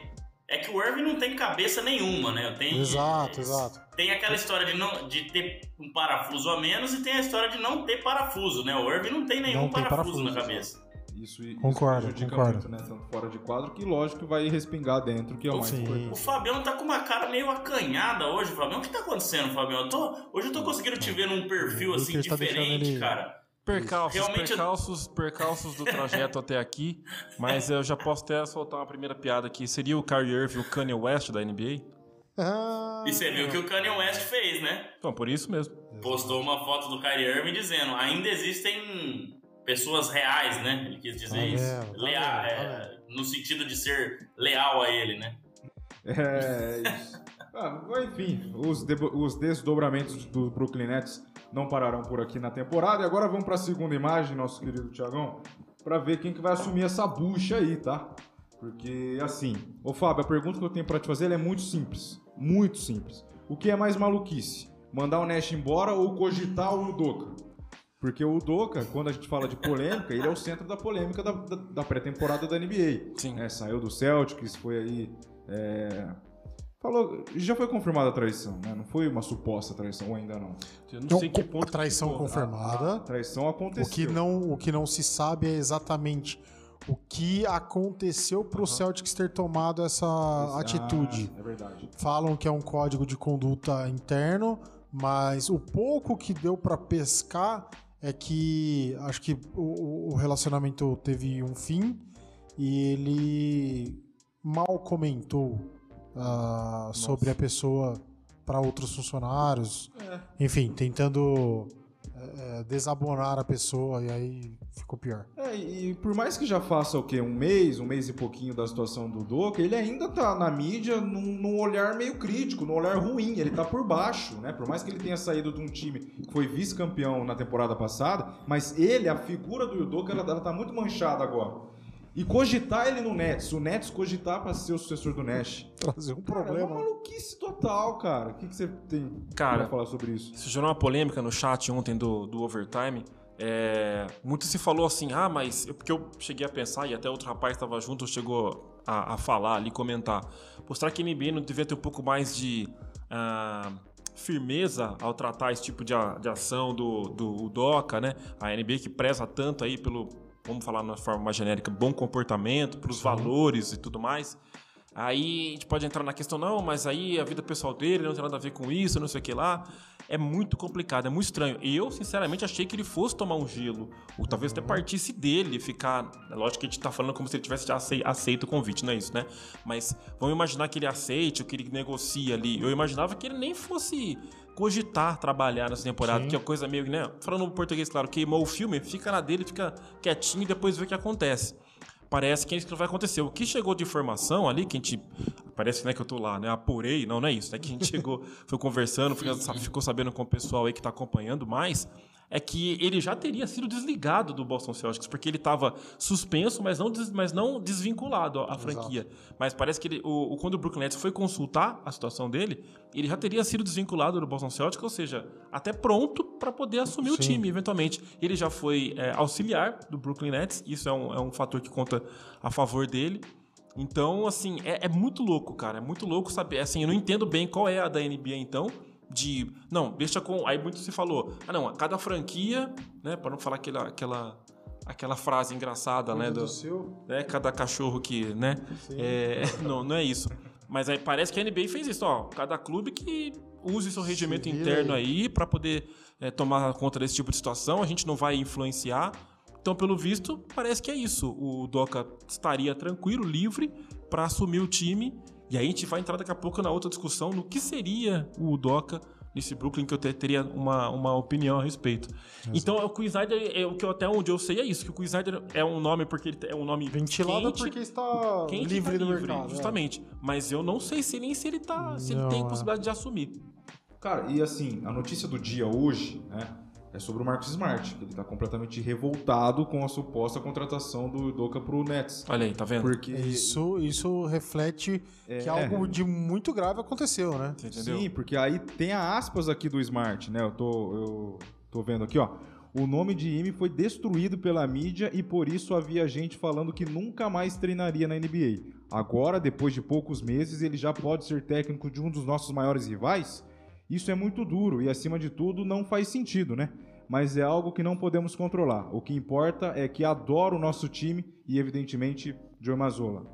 Que, é que o Irving não tem cabeça nenhuma, né? Tem, Exato, exato. Tem aquela história de, não, de ter um parafuso a menos e tem a história de não ter parafuso, né? O Irving não tem nenhum Não tem parafuso, na parafuso, cabeça. Isso, isso Concordo, prejudica concordo. muito, né? Tanto fora de quadro, que lógico que vai respingar dentro, que é o mais. O Fabião tá com uma cara meio acanhada hoje, Fabião. O que tá acontecendo, Fabião? Eu tô- hoje eu tô conseguindo te ver num perfil O assim tá diferente, ele- cara. Percalços, Realmente- percalços, percalços do trajeto até aqui. Mas eu já posso até soltar uma primeira piada aqui. Seria o Kyrie Irving o Kanye West da NBA? Ah, E você viu o que o Kanye West fez, né? Então, por isso mesmo. Postou uma foto do Kyrie Irving dizendo: ainda existem pessoas reais, né? Ele quis dizer Tá isso. tá Leal, vendo, tá é, no sentido de ser leal a ele, né? É, isso. Ah, enfim, os, de- os desdobramentos do Brooklyn Nets não pararão por aqui na temporada. E agora vamos para a segunda imagem, nosso querido Tiagão, para ver quem que vai assumir essa bucha aí, tá? Porque, assim, ô Fábio, a pergunta que eu tenho para te fazer é muito simples. Muito simples. O que é mais maluquice? Mandar o Nash embora ou cogitar o Udoka? Porque o Udoka, quando a gente fala de polêmica, ele é o centro da polêmica da, da- da pré-temporada da NBA. Sim. né? Saiu do Celtics, foi aí. é, Falou, já foi confirmada a traição, né? Não foi uma suposta traição ou ainda não. Eu não Então, sei que a ponto. traição ficou. confirmada. A traição O aconteceu. que, não, o que não se sabe é exatamente o que aconteceu pro Celtics ter tomado essa Ah, atitude. É verdade. Falam que é um código de conduta interno, mas o pouco que deu pra pescar é que acho que o, o relacionamento teve um fim e ele mal comentou ah, sobre a pessoa para outros funcionários. Enfim, tentando eh, eh, desabonar a pessoa e aí ficou pior. É, e por mais que já faça o quê? Um mês, um mês e pouquinho da situação do Doca, ele ainda tá na mídia num, num olhar meio crítico, num olhar ruim. Ele tá por baixo, né? Por mais que ele tenha saído de um time que foi vice-campeão na temporada passada, mas ele, a figura do Udoka, ela, ela tá muito manchada agora. E cogitar ele no Nets, o Nets cogitar pra ser o sucessor do Nash. Trazer um Cara, é problema. uma maluquice total, cara. O que, que você tem Cara, pra falar sobre isso? Isso gerou uma polêmica no chat ontem do, do Overtime. É, muito se falou assim, ah, mas. eu- Porque eu cheguei a pensar, e até outro rapaz estava junto, chegou a, a falar ali, comentar. Será que a NBA não devia ter um pouco mais de ah, firmeza ao tratar esse tipo de, a- de ação do, do DOCA, né? A NBA que preza tanto aí pelo, vamos falar de uma forma mais genérica, bom comportamento, pelos valores e tudo mais. Aí a gente pode entrar na questão, não, mas aí a vida pessoal dele não tem nada a ver com isso, não sei o que lá. É muito complicado, é muito estranho. E eu, sinceramente, achei que ele fosse tomar um gelo. Ou talvez até partisse dele, ficar. É lógico que a gente tá falando como se ele tivesse aceito o convite, não é isso, né? Mas vamos imaginar que ele aceite, ou que ele negocie ali. Eu imaginava que ele nem fosse cogitar trabalhar nessa temporada, Sim. que é uma coisa meio, né? Falando português, claro, queimou o filme, fica na dele, fica quietinho e depois vê o que acontece parece que é isso que vai acontecer. O que chegou de informação ali, que a gente. Parece né, que eu tô lá, né? Apurei. Não, não é isso. É que a gente [LAUGHS] chegou, foi conversando, ficou, ficou sabendo com o pessoal aí que tá acompanhando mais. É que ele já teria sido desligado do Boston Celtics, porque ele estava suspenso, mas não, des- mas não desvinculado à franquia. Mas parece que ele, o, o- quando o Brooklyn Nets foi consultar a situação dele, ele já teria sido desvinculado do Boston Celtics, ou seja, até pronto para poder assumir o Sim. time eventualmente. Ele já foi é, auxiliar do Brooklyn Nets, isso é um, é um fator que conta a favor dele. Então, assim, é, é muito louco, cara. É muito louco saber. Assim, eu não entendo bem qual é a da NBA, então. De. Não, deixa com. Aí muito se falou. Ah, não, cada franquia, né? Para não falar aquela, aquela, aquela frase engraçada, né? Do, do seu. né, cada cachorro que, né? É, [LAUGHS] não, não é isso. Mas aí parece que a NBA fez isso, ó. Cada clube que use seu regimento vira interno aí. aí pra poder é, tomar conta desse tipo de situação. A gente não vai influenciar. Então, pelo visto, parece que é isso. O Doca estaria tranquilo, livre pra assumir o time. E aí a gente vai entrar daqui a pouco na outra discussão no que seria o Doca nesse Brooklyn que eu te- teria uma, uma opinião a respeito. Então, o Queen Snyder, é, o que eu, até onde eu sei é isso, que o Queen Snyder é um nome porque ele é um nome Ventilado quente, porque está quente livre tá do mercado. é. Justamente. Mas eu não sei se nem se ele tá. se ele Não, tem é. possibilidade de assumir. Cara, e assim, a notícia do dia hoje, né, é sobre o Marcus Smart, que ele tá completamente revoltado com a suposta contratação do Doca pro Nets. Olha aí, tá vendo? Porque É, Isso, isso reflete que algo de muito grave aconteceu, né? Entendeu? Sim, porque aí tem a aspas aqui do Smart, né? Eu tô, eu tô vendo aqui, ó. O nome de Ime foi destruído pela mídia e por isso havia gente falando que nunca mais treinaria na NBA. Agora, depois de poucos meses, ele já pode ser técnico de um dos nossos maiores rivais? Isso é muito duro e, acima de tudo, não faz sentido, né? Mas é algo que não podemos controlar. O que importa é que adoro o nosso time e, evidentemente, Joe Mazzola.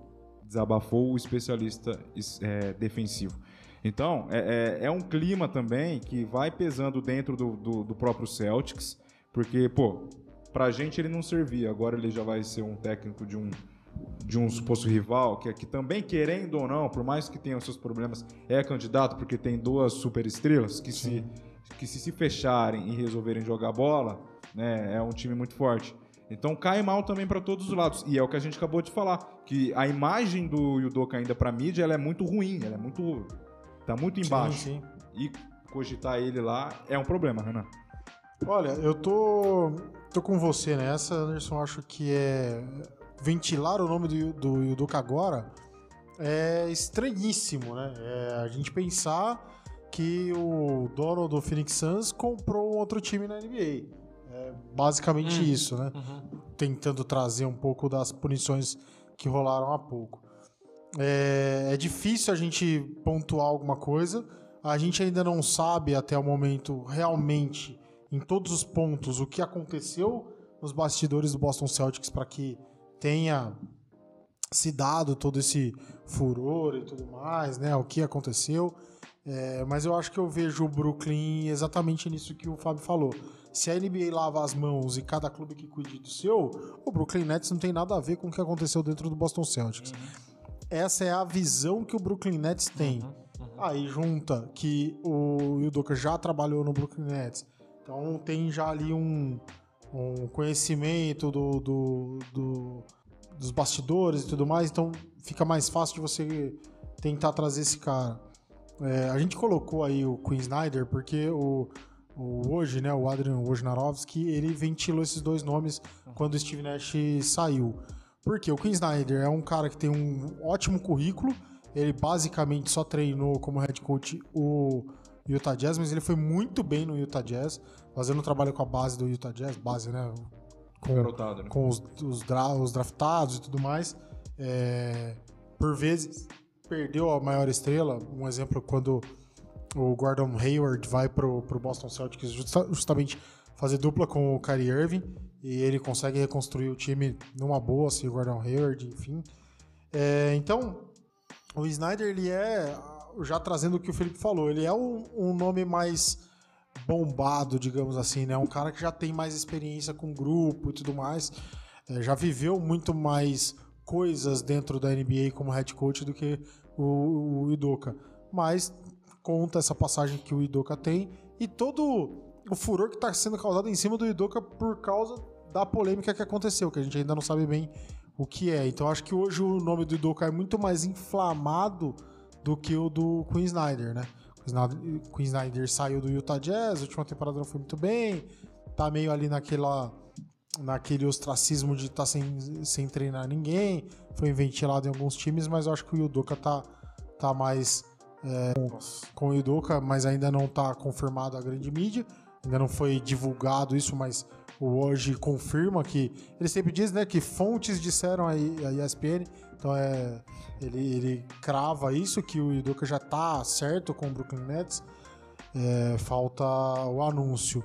Desabafou o especialista es- é, defensivo. Então, é, é- é um clima também que vai pesando dentro do, do- do próprio Celtics, porque, pô, pra gente ele não servia, agora ele já vai ser um técnico de um, de um suposto rival, que, que também, querendo ou não, por mais que tenha os seus problemas, é candidato, porque tem duas superestrelas que se, que se se fecharem e resolverem jogar bola, né, é um time muito forte. Então cai mal também para todos os lados. E é o que a gente acabou de falar, que a imagem do Yudoka ainda pra mídia, ela é muito ruim, ela é muito tá muito embaixo. Sim, sim. E cogitar ele lá é um problema, Renan. Olha, eu tô, tô com você nessa, Anderson. Acho que é. Ventilar o nome do, do Yuduka agora é estranhíssimo, né? É a gente pensar que o dono do Phoenix Suns comprou um outro time na NBA. É basicamente Hum. isso, né? Uhum. Tentando trazer um pouco das punições que rolaram há pouco. É, é difícil a gente pontuar alguma coisa. A gente ainda não sabe até o momento realmente, em todos os pontos, o que aconteceu nos bastidores do Boston Celtics para que tenha se dado todo esse furor e tudo mais, né? O que aconteceu. É, mas eu acho que eu vejo o Brooklyn exatamente nisso que o Fábio falou. Se a NBA lava as mãos e cada clube que cuide do seu, o Brooklyn Nets não tem nada a ver com o que aconteceu dentro do Boston Celtics. Essa é a visão que o Brooklyn Nets tem. Aí junta que o Yudoka já trabalhou no Brooklyn Nets, então tem já ali um, um conhecimento do, do- do- dos bastidores e tudo mais, então fica mais fácil de você tentar trazer esse cara. É, a gente colocou aí o Queen Snyder porque o, o hoje, né, o Adrian Wojnarowski, ele ventilou esses dois nomes quando o Steve Nash saiu. Porque o Queen Snyder é um cara que tem um ótimo currículo, ele basicamente só treinou como head coach o Utah Jazz, mas ele foi muito bem no Utah Jazz, fazendo trabalho com a base do Utah Jazz, base, né? Com, Garotado, né? com os, os, dra- os draftados e tudo mais. É, por vezes perdeu a maior estrela. Um exemplo, quando o Gordon Hayward vai pro, pro Boston Celtics justa- justamente fazer dupla com o Kyrie Irving e ele consegue reconstruir o time numa boa, assim, o Gordon Hayward, enfim. É, então, o Snyder, ele é, já trazendo o que o Felipe falou, ele é um, um nome mais bombado, digamos assim, né? Um cara que já tem mais experiência com grupo e tudo mais. É, já viveu muito mais coisas dentro da NBA como head coach do que o, o Idoka. Mas conta essa passagem que o Idoka tem e todo o furor que está sendo causado em cima do Idoka por causa da polêmica que aconteceu, que a gente ainda não sabe bem o que é. Então acho que hoje o nome do Idoka é muito mais inflamado do que o do Queen Snyder, né? Queen Snyder saiu do Utah Jazz, a última temporada não foi muito bem, tá meio ali naquela naquele ostracismo de estar tá sem, sem treinar ninguém, foi ventilado em alguns times, mas eu acho que o Yudoka tá, tá mais é, com o Yudoka, mas ainda não tá confirmado a grande mídia, ainda não foi divulgado isso, mas o hoje confirma que ele sempre diz, né, que fontes disseram a ESPN, então é ele, ele crava isso que o Yudoka já tá certo com o Brooklyn Nets, é, falta o anúncio.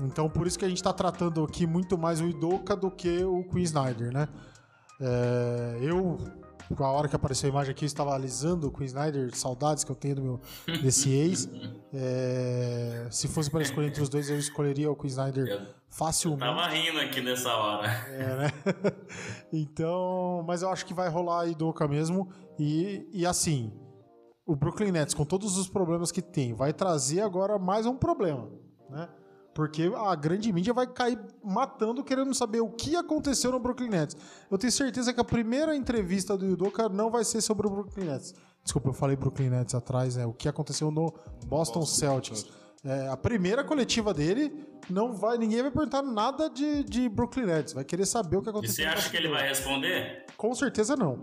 Então, por isso que a gente está tratando aqui muito mais o Idoka do que o Queen Snyder, né? É, eu a hora que apareceu a imagem aqui, eu estava alisando o Queen Snyder, saudades que eu tenho do meu, desse [LAUGHS] ex. É, se fosse para escolher entre os dois, eu escolheria o Queen Snyder Eu facilmente. tava rindo aqui nessa hora. É, né? [LAUGHS] então, mas eu acho que vai rolar a Idoka mesmo. E, e assim, o Brooklyn Nets, com todos os problemas que tem, vai trazer agora mais um problema, né? Porque a grande mídia vai cair matando, querendo saber o que aconteceu no Brooklyn Nets. Eu tenho certeza que a primeira entrevista do Yudoka não vai ser sobre o Brooklyn Nets. Desculpa, eu falei Brooklyn Nets atrás, né? O que aconteceu no Boston, Celtics. É, a primeira coletiva dele não vai, ninguém vai perguntar nada de, de Brooklyn Nets. Vai querer saber o que E aconteceu. você no acha que ele vai responder? Com certeza não.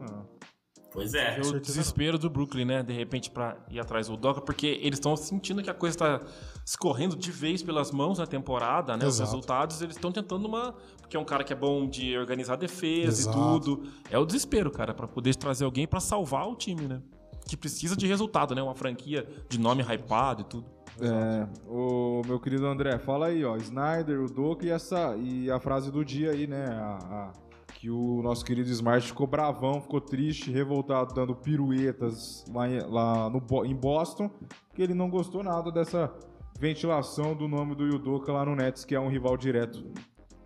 Pois é. É o certeza desespero do Brooklyn, né? De repente, pra ir atrás do Doca, porque eles estão sentindo que a coisa tá escorrendo de vez pelas mãos na temporada, né? Os Exato. resultados, eles estão tentando uma. Porque é um cara que é bom de organizar a defesa Exato. e tudo. É o desespero, cara, pra poder trazer alguém pra salvar o time, né? Que precisa de resultado, né? Uma franquia de nome hypado e tudo. É, o meu querido André, fala aí, ó, Snyder, o Doka e essa e a frase do dia aí, né? a- a- que o nosso querido Smart ficou bravão, ficou triste, revoltado, dando piruetas lá, em, lá no, em Boston, que ele não gostou nada dessa ventilação do nome do Yudoka lá no Nets, que é um rival direto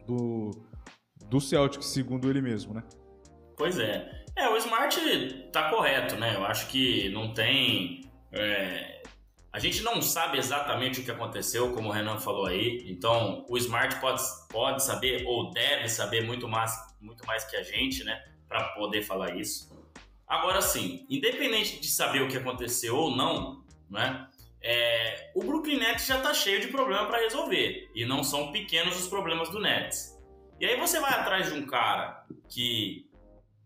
do, do Celtics, segundo ele mesmo, né? Pois é. É, o Smart tá correto, né? Eu acho que não tem. é, A gente não sabe exatamente o que aconteceu, como o Renan falou aí. Então, o Smart pode, pode saber ou deve saber muito mais, muito mais que a gente, né? Para poder falar isso. Agora sim, independente de saber o que aconteceu ou não, né? é, o Brooklyn Nets já tá cheio de problema para resolver. E não são pequenos os problemas do Nets. E aí você vai atrás de um cara que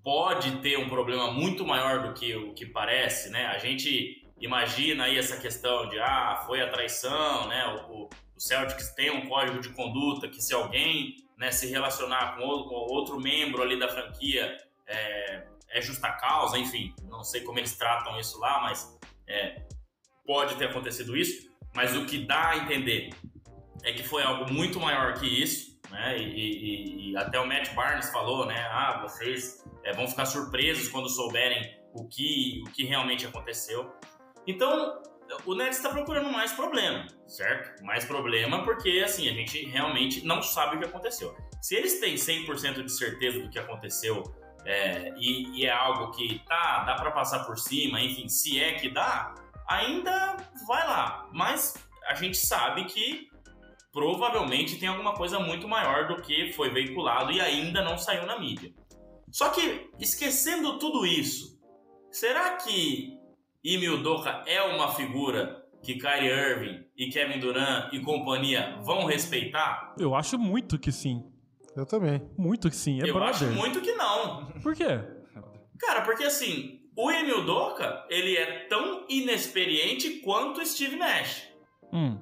pode ter um problema muito maior do que o que parece, né? A gente imagina aí essa questão de ah, foi a traição, né? O, o- Celtics tem um código de conduta que se alguém né, se relacionar com outro, com outro membro ali da franquia é, é justa causa, enfim, não sei como eles tratam isso lá, mas é, pode ter acontecido isso. Mas o que dá a entender é que foi algo muito maior que isso, né? E, e- e até o Matt Barnes falou, né? Ah, vocês é, vão ficar surpresos quando souberem o que, o que realmente aconteceu. Então, o Nets está procurando mais problema, certo? Mais problema porque, assim, a gente realmente não sabe o que aconteceu. Se eles têm 100% de certeza do que aconteceu é, e, e é algo que tá, dá para passar por cima, enfim, se é que dá, ainda vai lá. Mas a gente sabe que provavelmente tem alguma coisa muito maior do que foi veiculado e ainda não saiu na mídia. Só que, esquecendo tudo isso, será que Ime Udoka é uma figura que Kyrie Irving e Kevin Durant e companhia vão respeitar? Eu acho muito que sim. Eu também. Muito que sim. É Eu brother. acho muito que não. Por quê? Cara, porque assim, o Ime Udoka, ele é tão inexperiente quanto o Steve Nash, Hum.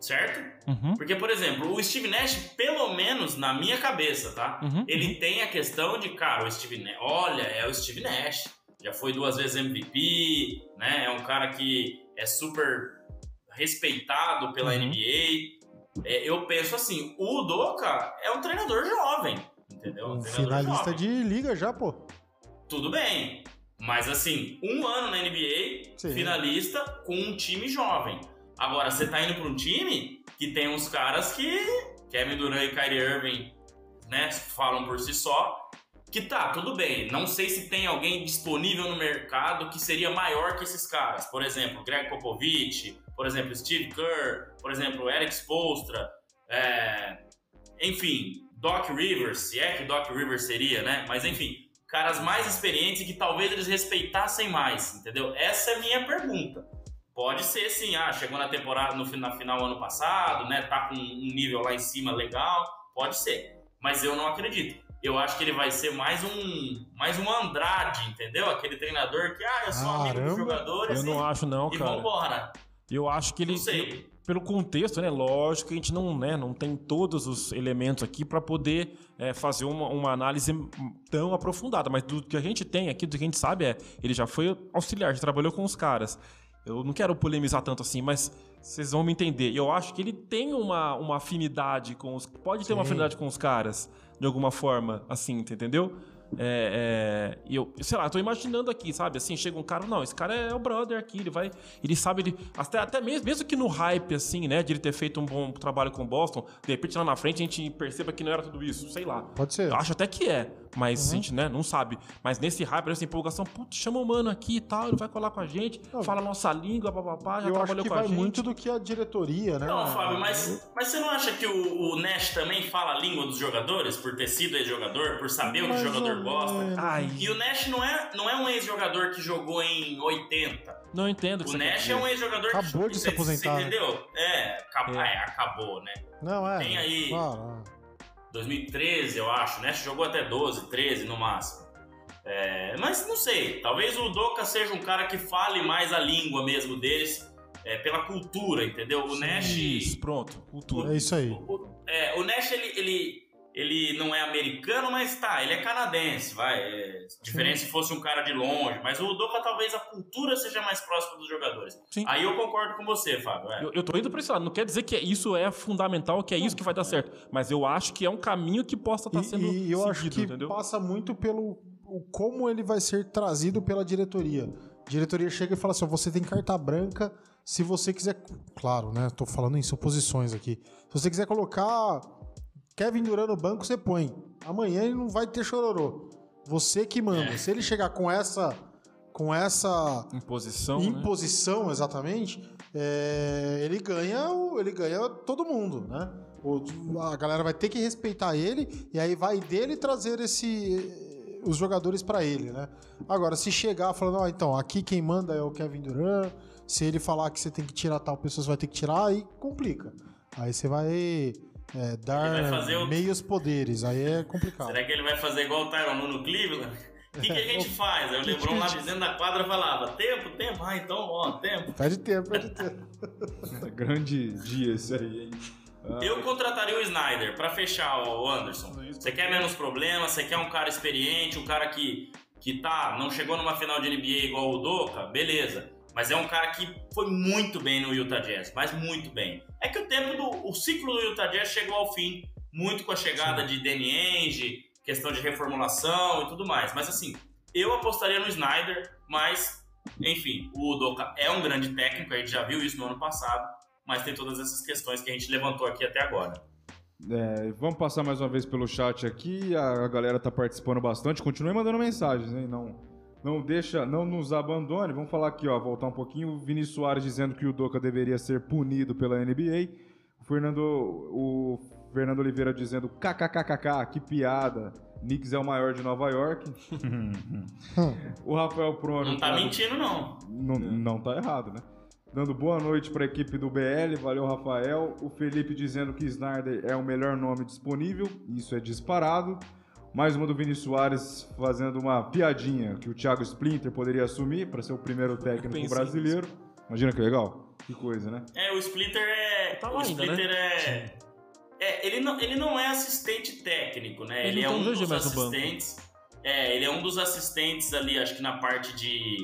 certo? Uhum. Porque, por exemplo, o Steve Nash, pelo menos na minha cabeça, tá? Uhum. Ele tem a questão de, cara, o Steve Nash, olha, é o Steve Nash. Já foi duas vezes MVP, né? É um cara que é super respeitado pela Uhum. NBA. É, eu penso assim, o Udoka é um treinador jovem, entendeu? Um treinador finalista jovem. de liga já, pô. Tudo bem. Mas assim, um ano na NBA, Sim. finalista com um time jovem. Agora, você tá indo pra um time que tem uns caras que Kevin Durant e Kyrie Irving, né, falam por si só. Que tá, tudo bem. Não sei se tem alguém disponível no mercado que seria maior que esses caras. Por exemplo, Greg Popovich, por exemplo, Steve Kerr, por exemplo, Eric Spoelstra, é, enfim, Doc Rivers, se é que Doc Rivers seria, né? Mas enfim, caras mais experientes e que talvez eles respeitassem mais, entendeu? Essa é a minha pergunta. Pode ser sim, ah, chegou na temporada, no na final ano passado, né? Tá com um nível lá em cima legal, pode ser. Mas eu não acredito. Eu acho que ele vai ser mais um mais um Andrade, entendeu? Aquele treinador que, ah, eu sou amigo dos Caramba. jogadores Eu não e, acho, não, e cara. vambora. Eu acho que ele. Não sei. Pelo contexto, né? Lógico que a gente não, né, não tem todos os elementos aqui para poder é, fazer uma, uma análise tão aprofundada. Mas do que a gente tem aqui, do que a gente sabe é. Ele já foi auxiliar, já trabalhou com os caras. Eu não quero polemizar tanto assim, mas vocês vão me entender. Eu acho que ele tem uma, uma afinidade com os. Pode ter uma Sim. afinidade com os caras, de alguma forma, assim, entendeu? É, é, e eu, sei lá, tô imaginando aqui, sabe? Assim, chega um cara, não, esse cara é o brother aqui, ele vai. Ele sabe, ele. Até, até mesmo, mesmo que no hype, assim, né, de ele ter feito um bom trabalho com o Boston, de repente lá na frente a gente perceba que não era tudo isso, sei lá. Pode ser. Eu acho até que é, mas a gente, né, não sabe. Mas nesse hype, nessa empolgação, putz, chama o mano aqui e tal, ele vai colar com a gente, Não. fala a nossa língua, papapá, já Eu acho trabalhou que com a vai gente. muito do que a diretoria, né? Não, Fábio, mas, mas você não acha que o, o Nash também fala a língua dos jogadores, por ter sido ex-jogador, por saber o que o jogador gosta? Ai, E o Nash não é, não é um ex-jogador que jogou em 80. não entendo o Nash é um ex-jogador que Acabou de se aposentar, Você né? entendeu? É, acabou, É. é, acabou, né? Não, é. Tem aí. Claro, é. 2013, eu acho. O Nash jogou até 12, 13 no máximo. É, mas não sei, talvez o Doca seja um cara que fale mais a língua mesmo deles, é, pela cultura, entendeu? O Nash. Isso, pronto, cultura. É isso aí. O, o- é, o Nash, ele, ele, ele não é americano, mas tá, ele é canadense, vai. É, diferente se fosse um cara de longe, mas o Doca talvez a cultura seja mais próxima dos jogadores. Sim. Aí eu concordo com você, Fábio. é. Eu, eu tô indo pra esse lado. Não quer dizer que isso é fundamental, que é isso que vai dar certo. Mas eu acho que é um caminho que possa estar E- sendo e, eu seguido, acho que entendeu? passa muito pelo o como ele vai ser trazido pela diretoria. A diretoria chega e fala assim: você tem carta branca. Se você quiser. Claro, né? Tô falando em suposições aqui. Se você quiser colocar Kevin Durant no banco, você põe. Amanhã ele não vai ter chororô. Você que manda. É. Se ele chegar com essa. Com essa Imposição, né? imposição, exatamente, é, ele ganha o- ele ganha todo mundo, né? O- a galera vai ter que respeitar ele e aí vai dele trazer esse os jogadores pra ele, né? Agora, se chegar falando, ó, então, aqui quem manda é o Kevin Durant, se ele falar que você tem que tirar tal pessoa, você vai ter que tirar, aí complica. Aí você vai é, dar fazer o- meios poderes, aí é complicado. Será que ele vai fazer igual o Tyron no Cleveland? [LAUGHS] O que, que a gente faz? Aí o Lebron lá dentro da quadra falava: tempo, tempo, ah, então, ó, tempo. Perde tempo, perde tempo. [LAUGHS] Grande dia esse aí, hein? Ah, [LAUGHS] Eu contrataria o Snyder pra fechar o Anderson. Isso. Você quer menos problemas, você quer um cara experiente, um cara que, que tá, não chegou numa final de NBA igual o Doca, beleza. Mas é um cara que foi muito bem no Utah Jazz, mas muito bem. É que o tempo do o ciclo do Utah Jazz chegou ao fim, muito com a chegada de Danny Ainge, questão de reformulação e tudo mais. Mas assim, eu apostaria no Snyder, mas enfim, o Doca é um grande técnico, a gente já viu isso no ano passado, mas tem todas essas questões que a gente levantou aqui até agora. É, vamos passar mais uma vez pelo chat aqui. A, a galera tá participando bastante. Continue mandando mensagens, hein? Não, não deixa, não nos abandone. Vamos falar aqui, ó, voltar um pouquinho. O Vinícius Soares dizendo que o Doca deveria ser punido pela NBA. O Fernando, o Fernando Oliveira dizendo kkkk, que piada. Knicks é o maior de Nova York. [LAUGHS] o Rafael Prono. Não tá mentindo, não. Não, não tá errado, né? Dando boa noite para a equipe do BL, valeu Rafael. O Felipe dizendo que Snyder é o melhor nome disponível, isso é disparado. Mais uma do Vinícius Soares fazendo uma piadinha que o Thiago Splinter poderia assumir para ser o primeiro técnico pensei brasileiro. Imagina que legal? Que coisa, né? É, o Splitter é. Tá o ainda, Splitter é. É, ele não, ele não é assistente técnico, né? Ele Ele, é um dos mais no banco. assistentes. É, ele é um dos assistentes ali, acho que na parte de.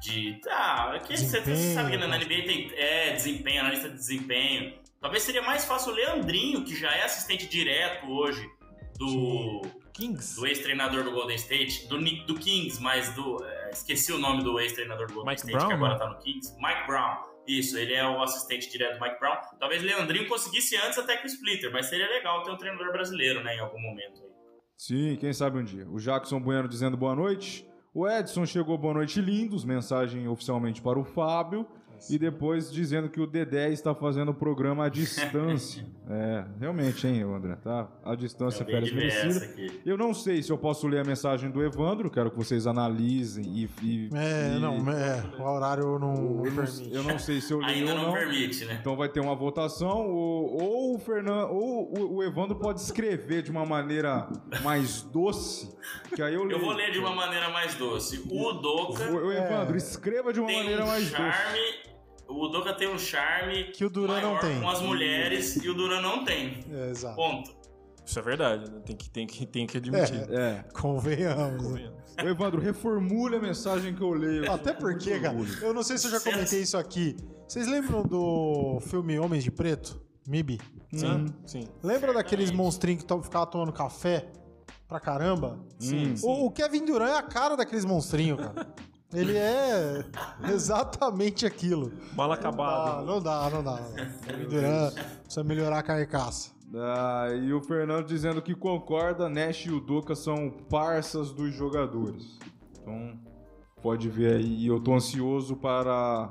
de tá, é que você, você Desempenho, sabe que na né? NBA tem. É, desempenho, analista de desempenho. Talvez seria mais fácil o Leandrinho, que já é assistente direto hoje do, Kings? do ex-treinador do Golden State, do, do Kings, mas do. é, esqueci o nome do ex-treinador do Golden Mike State, Brown, que agora né? tá no Kings. Mike Brown. Isso, ele é o assistente direto do Mike Brown. Talvez Leandrinho conseguisse antes até que o Splitter, mas seria legal ter um treinador brasileiro, né, em algum momento aí. Sim, quem sabe um dia. O Jackson Bueno dizendo boa noite. O Edson chegou boa noite lindos, mensagem oficialmente para o Fábio. E depois dizendo que o Dedé está fazendo o programa à [LAUGHS] distância. é, realmente, hein, André? Tá? A distância, Acabei férias de ver essa merecida. aqui. Eu não sei se eu posso ler a mensagem do Evandro, quero que vocês analisem e. e- É, e- não, é, o horário não, não Eu não, permite. eu não sei se eu leio Ainda ou não não. permite, né? Então vai ter uma votação, ou, ou o Fernando, ou o, o Evandro pode escrever de uma maneira mais doce, que aí eu leio. Eu vou ler de uma maneira mais doce. O Doca O, o Evandro, É. escreva de uma tem maneira um mais doce. O Doca tem um charme Que o Duran não maior tem. com as mulheres e o Duran não tem. É, exato. Ponto. Isso é verdade, né? Tem que, tem que, tem que admitir. É. Convenhamos. né? O Evandro, reformule a mensagem que eu leio. Até porque, cara, eu não sei se eu já comentei isso aqui. Vocês lembram do filme Homens de Preto? MIB? Sim, sim. Lembra daqueles monstrinhos que to- ficavam tomando café pra caramba. Sim, sim. O, o Kevin Durant é a cara daqueles monstrinhos, cara. [LAUGHS] Ele é exatamente aquilo. Mal acabado. não dá, não dá. Não dá. Precisa melhorar a carcaça. Ah, e o Fernando dizendo que concorda, Nash e o Duca são parças dos jogadores. Então, pode ver aí. E eu tô ansioso para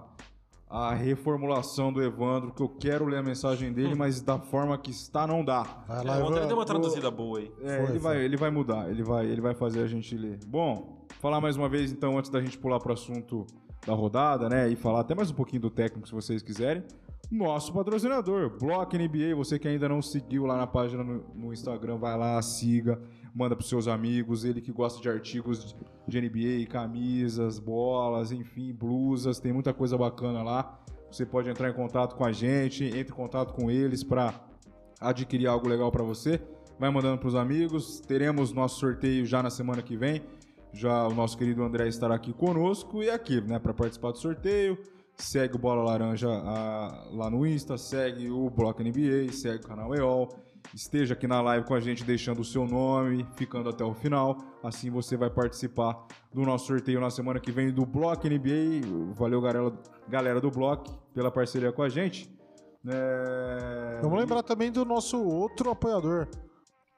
a reformulação do Evandro, que eu quero ler a mensagem dele, mas da forma que está não dá. Vai É, lá, o André Ivan. deu uma traduzida boa aí. É, Foi, ele, foi. vai, ele vai mudar, ele vai, ele vai fazer a gente ler. Bom, falar mais uma vez então, antes da gente pular pro assunto da rodada, né? E falar até mais um pouquinho do técnico, se vocês quiserem. Nosso patrocinador, Block NBA. Você que ainda não seguiu lá na página no, no Instagram, vai lá, siga, manda pros seus amigos. Ele que gosta de artigos de NBA, camisas, bolas, enfim, blusas, tem muita coisa bacana lá. Você pode entrar em contato com a gente, entre em contato com eles para adquirir algo legal para você. Vai mandando pros amigos. Teremos nosso sorteio já na semana que vem. Já o nosso querido André estará aqui conosco e aqui, né, para participar do sorteio. Segue o Bola Laranja ah, lá no Insta, segue o Bloco NBA, segue o canal EOL. Esteja aqui na live com a gente, deixando o seu nome, ficando até o final. Assim você vai participar do nosso sorteio na semana que vem do Bloco NBA. Valeu, galera, galera do Bloco, pela parceria com a gente. É... Vamos lembrar também do nosso outro apoiador.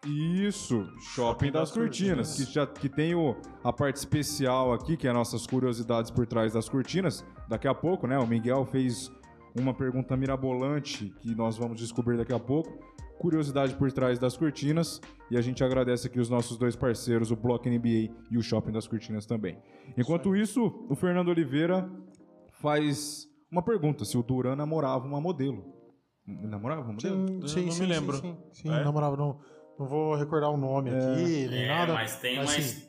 Isso, Shopping das, das Cortinas, Cortinas. que já que tem o, a parte especial aqui, que é nossas curiosidades por trás das cortinas. Daqui a pouco, né? O Miguel fez uma pergunta mirabolante que nós vamos descobrir daqui a pouco. Curiosidade por trás das cortinas. E a gente agradece aqui os nossos dois parceiros, o Block NBA e o Shopping das Cortinas também. Enquanto isso, o Fernando Oliveira faz uma pergunta: se o Duran namorava uma modelo. Namorava uma modelo? Sim, não sim, me sim, lembro. Sim, sim, É? namorava. Não, não vou recordar o nome aqui, nem É, nada. mas tem mas, uma, sim,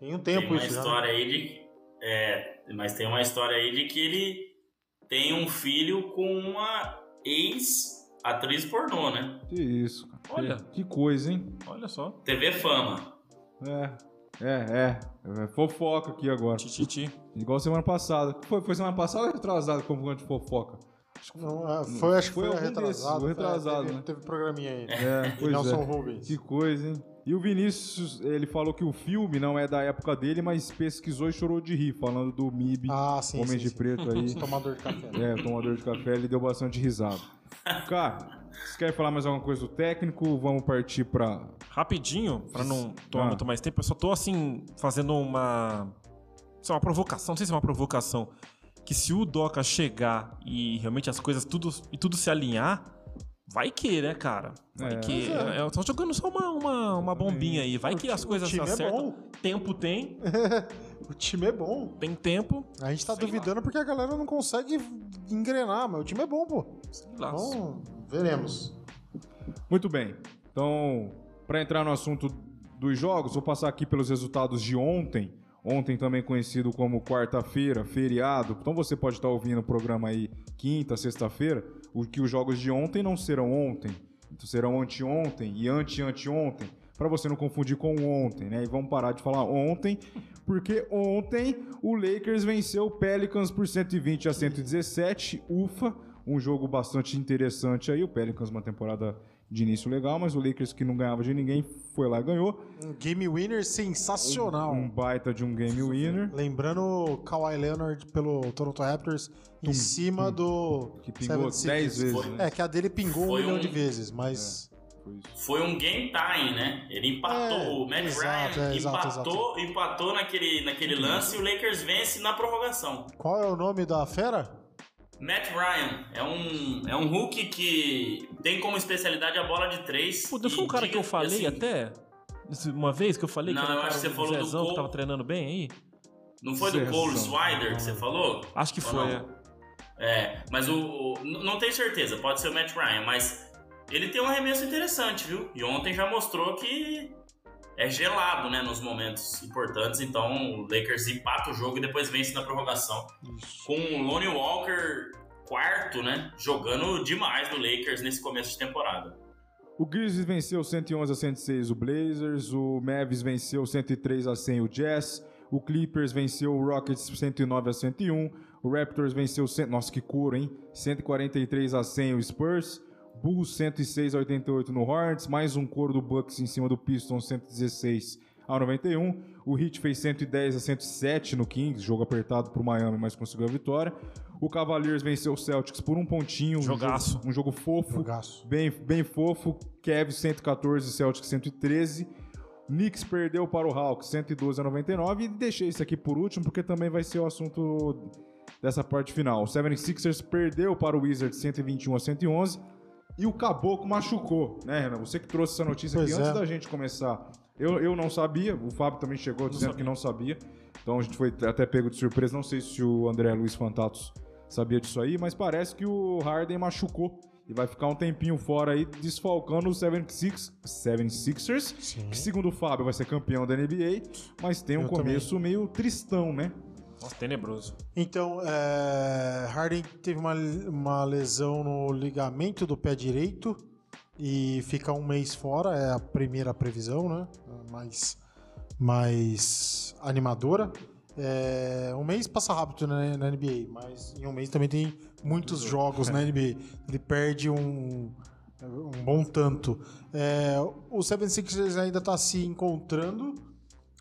tem um tem tempo uma isso já. né? história aí de. É, mas tem uma história aí de que ele tem um filho com uma ex-atriz pornô, né? Que isso, cara. Olha. Que coisa, hein? Olha só. TV Fama. É, é, é. É fofoca aqui agora. Tititi. Igual semana passada. Foi, foi semana passada ou retrasada como grande fofoca? Não, é, foi, acho que Foi foi, algum retrasado. desses, foi retrasado, teve, né? teve programinha aí. É, pois Nelson é. Rubens. Que coisa, hein? E o Vinícius, ele falou que o filme não é da época dele, mas pesquisou e chorou de rir, falando do MIB, Ah, sim, Homem sim, de sim. Preto aí. [LAUGHS] Tomador de café. É, tomador de café, ele deu bastante risada. [LAUGHS] Cara, vocês querem falar mais alguma coisa do técnico? Vamos partir pra. Rapidinho, pra não tomar Ah. muito mais tempo, eu só tô assim, fazendo uma. Isso é uma provocação, não sei se é uma provocação. Que se o Doca chegar e realmente as coisas tudo, e tudo se alinhar, vai que, né, cara? Vai É. que. É. Eu tô jogando só uma, uma, uma bombinha aí. Vai que as O coisas time é acertam. bom. tempo tem, [LAUGHS] O time é bom. tem tempo. A gente tá Sei duvidando porque a galera não consegue engrenar, mas o time é bom, pô. Sei lá. Então, veremos. Muito bem. Então, para entrar no assunto dos jogos, vou passar aqui pelos resultados de ontem. Ontem também conhecido como quarta-feira, feriado. Então você pode estar ouvindo o programa aí quinta, sexta-feira. O que os jogos de ontem não serão ontem, então serão anteontem e ante-anteontem, para você não confundir com ontem, né? E vamos parar de falar ontem, porque ontem o Lakers venceu o Pelicans por 120 a 117. Ufa, um jogo bastante interessante aí. O Pelicans uma temporada de início legal, mas o Lakers que não ganhava de ninguém foi lá e ganhou. Um game winner sensacional. Um baita de um game [LAUGHS] winner. Lembrando o Kawhi Leonard pelo Toronto Raptors em cima do Que pingou 76ers. 10 vezes, Foi. né? É, que a dele pingou um milhão um- de vezes, mas. Foi isso. Foi um game time, né? Ele empatou. É, o Matt exato, Ryan é, exato, empatou, empatou naquele, naquele lance e o Lakers vence na prorrogação. Qual é o nome da fera? Matt Ryan é um, é um Hulk que tem como especialidade a bola de três. Pô, não foi um cara que eu falei assim, até? Uma vez que eu falei Não, que era eu acho cara, que você falou do Zezão que Cole. tava treinando bem aí? Não foi do Zezão. Cole Swider que você falou? Acho que Ou foi. não? é. É, mas o, o- Não tenho certeza, pode ser o Matt Ryan, mas ele tem um arremesso interessante, viu? E ontem já mostrou que é gelado, né, nos momentos importantes. Então o Lakers empata o jogo e depois vence na prorrogação. Com o Lonnie Walker quarto, né? Jogando demais no Lakers nesse começo de temporada. O Grizzlies venceu 111 a 106 o Blazers, o Mavis venceu 103 a 100 o Jazz, o Clippers venceu o Rockets 109 a 101, o Raptors venceu, nossa que couro, hein? 143 a 100 o Spurs, Bulls 106 a 88 no Hornets, mais um coro do Bucks em cima do Pistons 116 a 91. O Heat fez 110 a 107 no Kings, jogo apertado pro Miami, mas conseguiu a vitória. O Cavaliers venceu o Celtics por um pontinho, um Jogaço. jogo, um jogo fofo, Jogaço. bem, bem fofo. Cavs 114, Celtics 113. Knicks perdeu para o Hawks 112 a 99 e deixei isso aqui por último porque também vai ser o assunto dessa parte final. O 76ers perdeu para o Wizards 121 a 111 e o Caboclo machucou, né, Renan? Você que trouxe essa notícia Pois aqui antes é. da gente começar. Eu, eu não sabia, o Fábio também chegou dizendo que não sabia. Então a gente foi até pego de surpresa. Não sei se o André Luiz Fantatos sabia disso aí, mas parece que o Harden machucou e vai ficar um tempinho fora aí, desfalcando o 76, 76ers, Sim. que segundo o Fábio vai ser campeão da NBA, mas tem um Eu começo meio tristão, né? Nossa, tenebroso. Então, é, Harden teve uma, uma lesão no ligamento do pé direito e fica um mês fora, é a primeira previsão, né? Mais, mais animadora. É, um mês passa rápido na, na NBA, mas em um mês também tem muitos jogos na NBA. Ele perde um, um bom tanto. É, o 76ers ainda está se encontrando,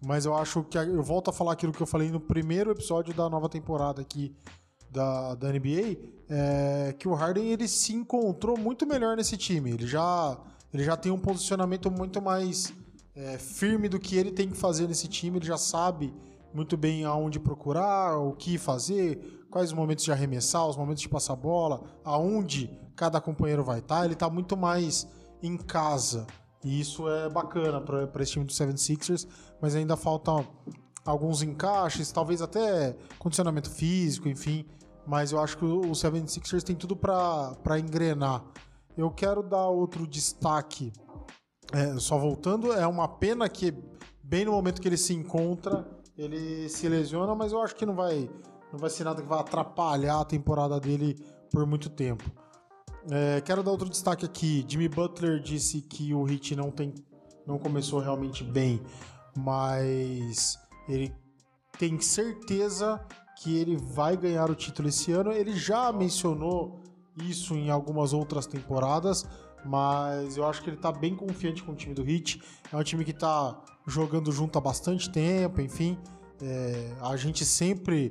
mas eu acho que eu volto a falar aquilo que eu falei no primeiro episódio da nova temporada aqui da, da NBA, é, que o Harden ele se encontrou muito melhor nesse time. Ele já, ele já tem um posicionamento muito mais é, firme do que ele tem que fazer nesse time. Ele já sabe muito bem aonde procurar, o que fazer, quais os momentos de arremessar, os momentos de passar bola, aonde cada companheiro vai estar. Ele está muito mais em casa. E isso é bacana para esse time do 76ers, mas ainda faltam alguns encaixes, talvez até condicionamento físico, enfim. Mas eu acho que o 76ers tem tudo para engrenar. Eu quero dar outro destaque, é, só voltando, é uma pena que bem no momento que ele se encontra, ele se lesiona, mas eu acho que não vai, não vai ser nada que vai atrapalhar a temporada dele por muito tempo. É, quero dar outro destaque aqui. Jimmy Butler disse que o Heat não tem, não começou realmente bem, mas ele tem certeza que ele vai ganhar o título esse ano. Ele já mencionou isso em algumas outras temporadas, mas eu acho que ele tá bem confiante com o time do Heat. É um time que tá jogando junto há bastante tempo, enfim. É, a gente sempre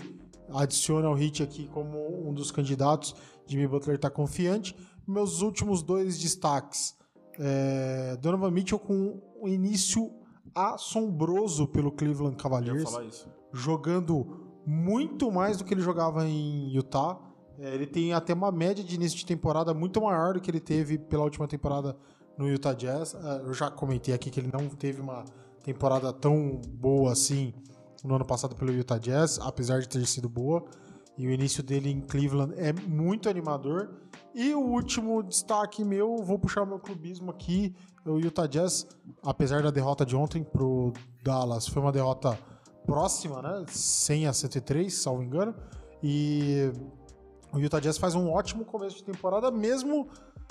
adiciona o Heat aqui como um dos candidatos. Jimmy Butler tá confiante. Meus últimos dois destaques. É, Donovan Mitchell com um início assombroso pelo Cleveland Cavaliers jogando muito mais do que ele jogava em Utah. É, ele tem até uma média de início de temporada muito maior do que ele teve pela última temporada no Utah Jazz. É, eu já comentei aqui que ele não teve uma temporada tão boa assim no ano passado pelo Utah Jazz, apesar de ter sido boa. E o início dele em Cleveland é muito animador. E o último destaque meu, vou puxar meu clubismo aqui. O Utah Jazz, apesar da derrota de ontem pro Dallas, foi uma derrota próxima, né? 100 a 103, salvo engano. E o Utah Jazz faz um ótimo começo de temporada, mesmo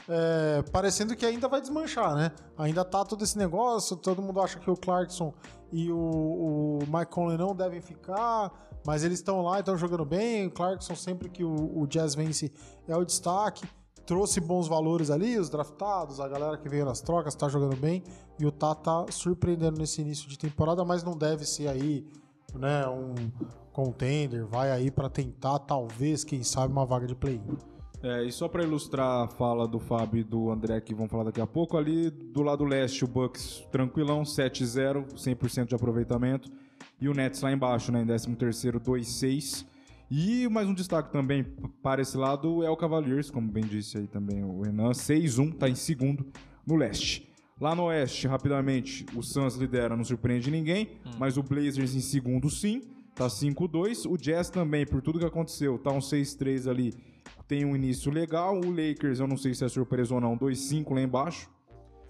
é, parecendo que ainda vai desmanchar, né? Ainda tá todo esse negócio, todo mundo acha que o Clarkson e o, o Mike Conley não devem ficar, mas eles estão lá e estão jogando bem. O Clarkson, sempre que o, o Jazz vence, é o destaque. Trouxe bons valores ali, os draftados, a galera que veio nas trocas tá jogando bem. E o Tá tá surpreendendo nesse início de temporada, mas não deve ser aí, né, um contender. Vai aí para tentar, talvez, quem sabe, uma vaga de play-in. É, e só para ilustrar a fala do Fábio e do André, que vão falar daqui a pouco, ali do lado leste, o Bucks tranquilão, 7-0, 100% de aproveitamento. E o Nets lá embaixo, né, em 13º, 2-6. E mais um destaque também para esse lado é o Cavaliers, como bem disse aí também o Renan, 6-1, tá em segundo no leste. Lá no oeste, rapidamente, o Suns lidera, não surpreende ninguém, mas o Blazers em segundo sim, tá 5-2. O Jazz também, por tudo que aconteceu, tá um 6-3 ali, tem um início legal. O Lakers, eu não sei se é surpresa ou não, 2-5 lá embaixo.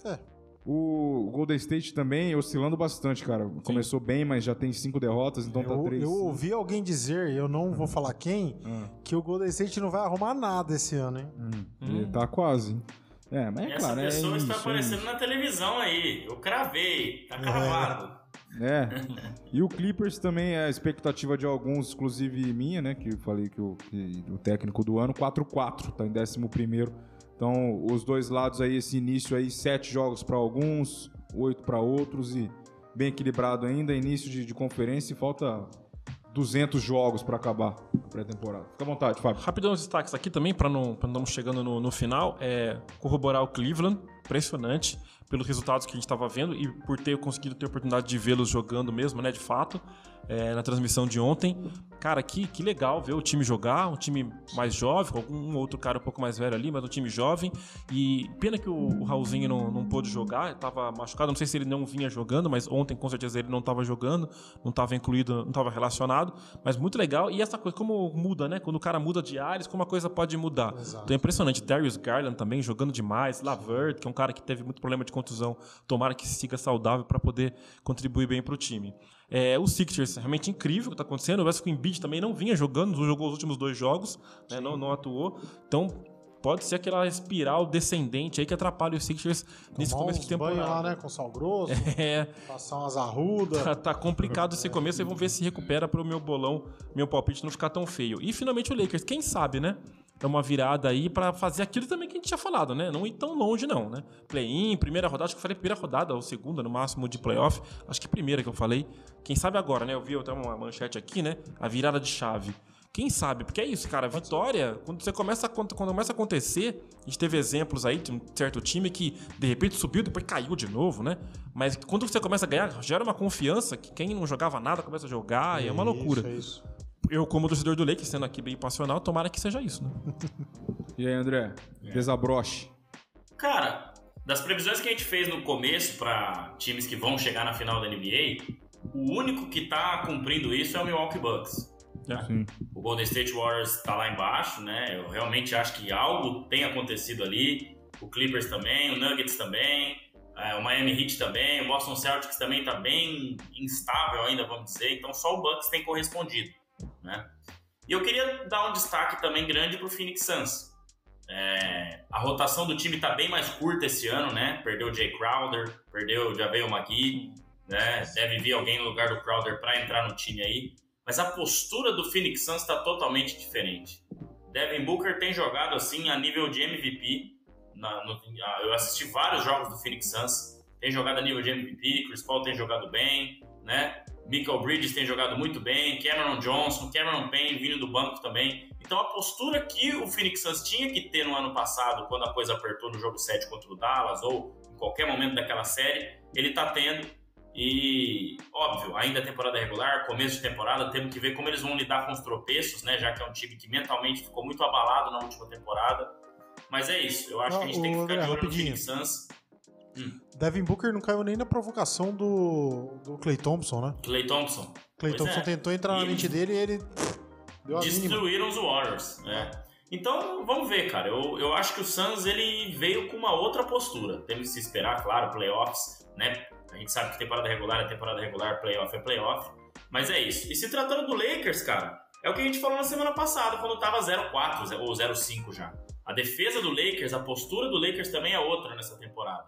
É. O Golden State também oscilando bastante, cara. Começou bem, mas já tem cinco derrotas, então tá Eu, 3 eu ouvi alguém dizer, eu não vou falar quem, Ah. que o Golden State não vai arrumar nada esse ano, hein? Ele tá quase. É, mas é Essa claro, é pessoa isso, está é aparecendo isso. na televisão aí. Eu cravei. Tá cravado. É. [LAUGHS] E o Clippers também é a expectativa de alguns, inclusive minha, né? Que eu falei que o, que o técnico do ano, 4-4, tá em 11 primeiro. Então, os dois lados aí, esse início aí, sete jogos para alguns, oito para outros e bem equilibrado ainda. Início de, de conferência e falta 200 jogos para acabar a pré-temporada. Fica à vontade, Fábio. Rapidão os destaques aqui também, para não, pra não chegando no, no final, é corroborar o Cleveland, impressionante pelos resultados que a gente estava vendo e por ter conseguido ter a oportunidade de vê-los jogando mesmo, né, de fato, é, na transmissão de ontem. Cara, que, que legal ver o time jogar, um time mais jovem, com algum outro cara um pouco mais velho ali, mas um time jovem. E pena que o, o Raulzinho não, não pôde jogar, estava machucado, não sei se ele não vinha jogando, mas ontem com certeza ele não estava jogando, não estava incluído, não estava relacionado, mas muito legal. E essa coisa, como muda, né? Quando o cara muda de áreas, como a coisa pode mudar. Exato. Então é impressionante. Darius Garland também jogando demais, Lavert, que é um cara que teve muito problema de contusão, tomara que siga saudável para poder contribuir bem para o time. É, o Sixers, realmente incrível o que está acontecendo. O o Embiid também não vinha jogando, não jogou os últimos dois jogos, né, não, não atuou. Então, pode ser aquela espiral descendente aí que atrapalha o Sixers nesse começo de temporada. lá, né, com sal grosso, [LAUGHS] é. passar umas arrudas. Tá, tá complicado esse começo e vamos ver se recupera para o meu bolão, meu palpite não ficar tão feio. E finalmente o Lakers, quem sabe, né? É uma virada aí para fazer aquilo também que a gente tinha falado, né? Não ir tão longe, não, né? Play-in, primeira rodada, acho que eu falei primeira rodada, ou segunda, no máximo, de playoff. Acho que primeira que eu falei. Quem sabe agora, né? Eu vi até uma manchete aqui, né? A virada de chave. Quem sabe? Porque é isso, cara. Vitória, quando você começa a, quando começa a acontecer, a gente teve exemplos aí de um certo time que de repente subiu, depois caiu de novo, né? Mas quando você começa a ganhar, gera uma confiança que quem não jogava nada começa a jogar, é, e é uma loucura. Isso, é isso eu, como torcedor do Lakers, sendo aqui bem passional, tomara que seja isso, né? e aí, André? É. Desabroche. Cara, das previsões que a gente fez no começo para times que vão chegar na final da NBA, o único que tá cumprindo isso é o Milwaukee Bucks. É. O Golden State Warriors está lá embaixo, né? Eu realmente acho que algo tem acontecido ali. O Clippers também, o Nuggets também, é, o Miami Heat também, o Boston Celtics também está bem instável ainda, vamos dizer. Então só o Bucks tem correspondido né? E eu queria dar um destaque também grande para o Phoenix Suns. É, a rotação do time está bem mais curta esse ano, né? Perdeu o Jay Crowder, perdeu o Javel McGee, né? Deve vir alguém no lugar do Crowder para entrar no time aí. Mas a postura do Phoenix Suns está totalmente diferente. Devin Booker tem jogado assim a nível de MVP. Na, no, eu assisti vários jogos do Phoenix Suns. Tem jogado a nível de MVP, Chris Paul tem jogado bem, né? Michael Bridges tem jogado muito bem, Cameron Johnson, Cameron Payne vindo do banco também. Então a postura que o Phoenix Suns tinha que ter no ano passado, quando a coisa apertou no jogo 7 contra o Dallas, ou em qualquer momento daquela série, ele tá tendo. E, óbvio, ainda é temporada regular, começo de temporada, temos que ver como eles vão lidar com os tropeços, né? Já que é um time que mentalmente ficou muito abalado na última temporada. Mas é isso, eu acho que a gente tem que ficar de olho no Phoenix Suns Hum. Devin Booker não caiu nem na provocação do, do Clay Thompson, né? Clay Thompson. Clay pois Thompson é. tentou entrar e na mente dele e ele deu a Destruíram os Warriors, né? Então, vamos ver, cara. Eu, eu acho que o Suns ele veio com uma outra postura. Temos que se esperar, claro, playoffs, né? A gente sabe que temporada regular é temporada regular, playoff é playoff. Mas é isso. E se tratando do Lakers, cara, é o que a gente falou na semana passada, quando tava 0-4 ou 0-5 já. A defesa do Lakers, a postura do Lakers também é outra nessa temporada.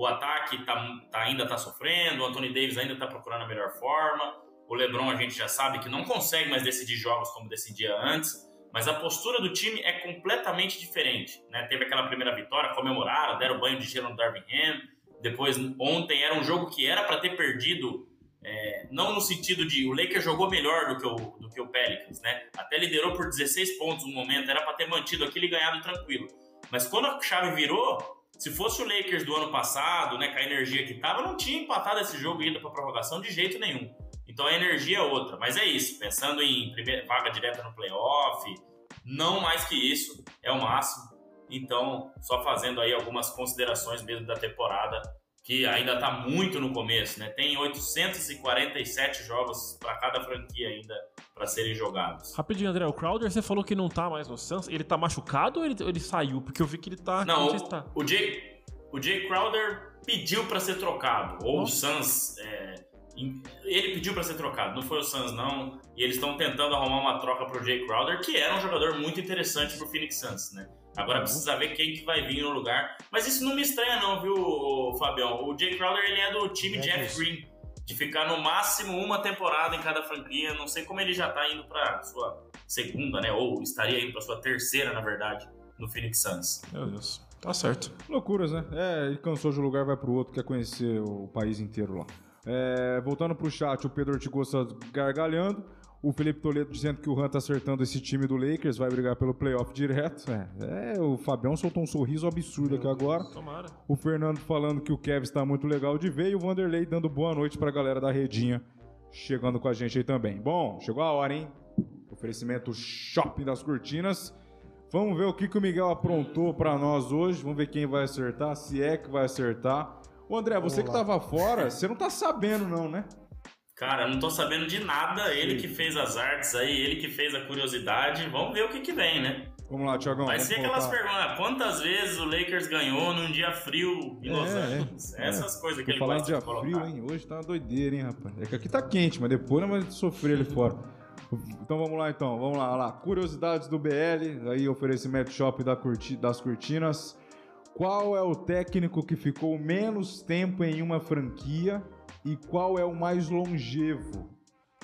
O ataque tá, tá ainda está sofrendo, o Anthony Davis ainda está procurando a melhor forma. O LeBron a gente já sabe que não consegue mais decidir jogos como decidia antes, mas a postura do time é completamente diferente. Né? Teve aquela primeira vitória, comemoraram, deram banho de gelo no Darvin Ham. Depois, ontem era um jogo que era para ter perdido, é, não no sentido de o Lakers jogou melhor do que o, do que o Pelicans, né? Até liderou por 16 pontos no momento, era para ter mantido aquilo e ganhado tranquilo. Mas quando a chave virou, se fosse o Lakers do ano passado, né, com a energia que tava, não tinha empatado esse jogo ido para prorrogação de jeito nenhum. Então a energia é outra. Mas é isso, pensando em primeira, vaga direta no playoff, não mais que isso, é o máximo. Então, só fazendo aí algumas considerações mesmo da temporada que ainda está muito no começo, né? Tem 847 jogos para cada franquia ainda para serem jogados. Rapidinho, André, o Crowder, você falou que não tá mais no Suns. Ele tá machucado ou ele, ele saiu? Porque eu vi que ele tá. Não, o, o, Jay, o Jay Crowder pediu para ser trocado. Ou Nossa. o Suns. É, ele pediu para ser trocado, não foi o Suns não. E eles estão tentando arrumar uma troca pro Jay Crowder, que era um jogador muito interessante pro Phoenix Suns, né? Agora uhum. precisa ver quem que vai vir no lugar. Mas isso não me estranha não, viu, Fabião? O Jay Crowder, ele é do time é Jeff Green. de ficar no máximo uma temporada em cada franquia. Não sei como ele já tá indo pra sua segunda, né? Ou estaria indo pra sua terceira, na verdade, no Phoenix Suns. Meu Deus. Tá certo. Loucuras, né? É, ele cansou de um lugar, vai pro outro, quer conhecer o país inteiro lá. É, voltando pro chat, o Pedro Ortigosa gargalhando. O Felipe Toledo dizendo que o Han tá acertando esse time do Lakers, vai brigar pelo playoff direto. É, é, o Fabião soltou um sorriso absurdo aqui agora. Tomara. O Fernando falando que o Kevin está muito legal de ver e o Vanderlei dando boa noite pra galera da Redinha chegando com a gente aí também. Bom, chegou a hora, hein? Oferecimento Shopping das Cortinas. Vamos ver o que, que o Miguel aprontou pra nós hoje. Vamos ver quem vai acertar, se é que vai acertar. Ô André, você que tava fora, você não tá sabendo não, né? Cara, não tô sabendo de nada. Ele que fez as artes aí, ele que fez a curiosidade. Vamos ver o que que vem, né? Vamos lá, Tiagão. Vai ser aquelas perguntas. Quantas vezes o Lakers ganhou num dia frio em Los É, Angeles? é, Essas coisas que Vou ele falar gosta dia de colocar. frio, hein? Hoje tá uma doideira, hein, rapaz? É que aqui tá quente, mas depois nós vamos sofrer ali fora. Então vamos lá, então. Vamos lá, lá. Curiosidades do BL, aí oferecimento shopping da curti- das cortinas. Qual é o técnico que ficou menos tempo em uma franquia e qual é o mais longevo?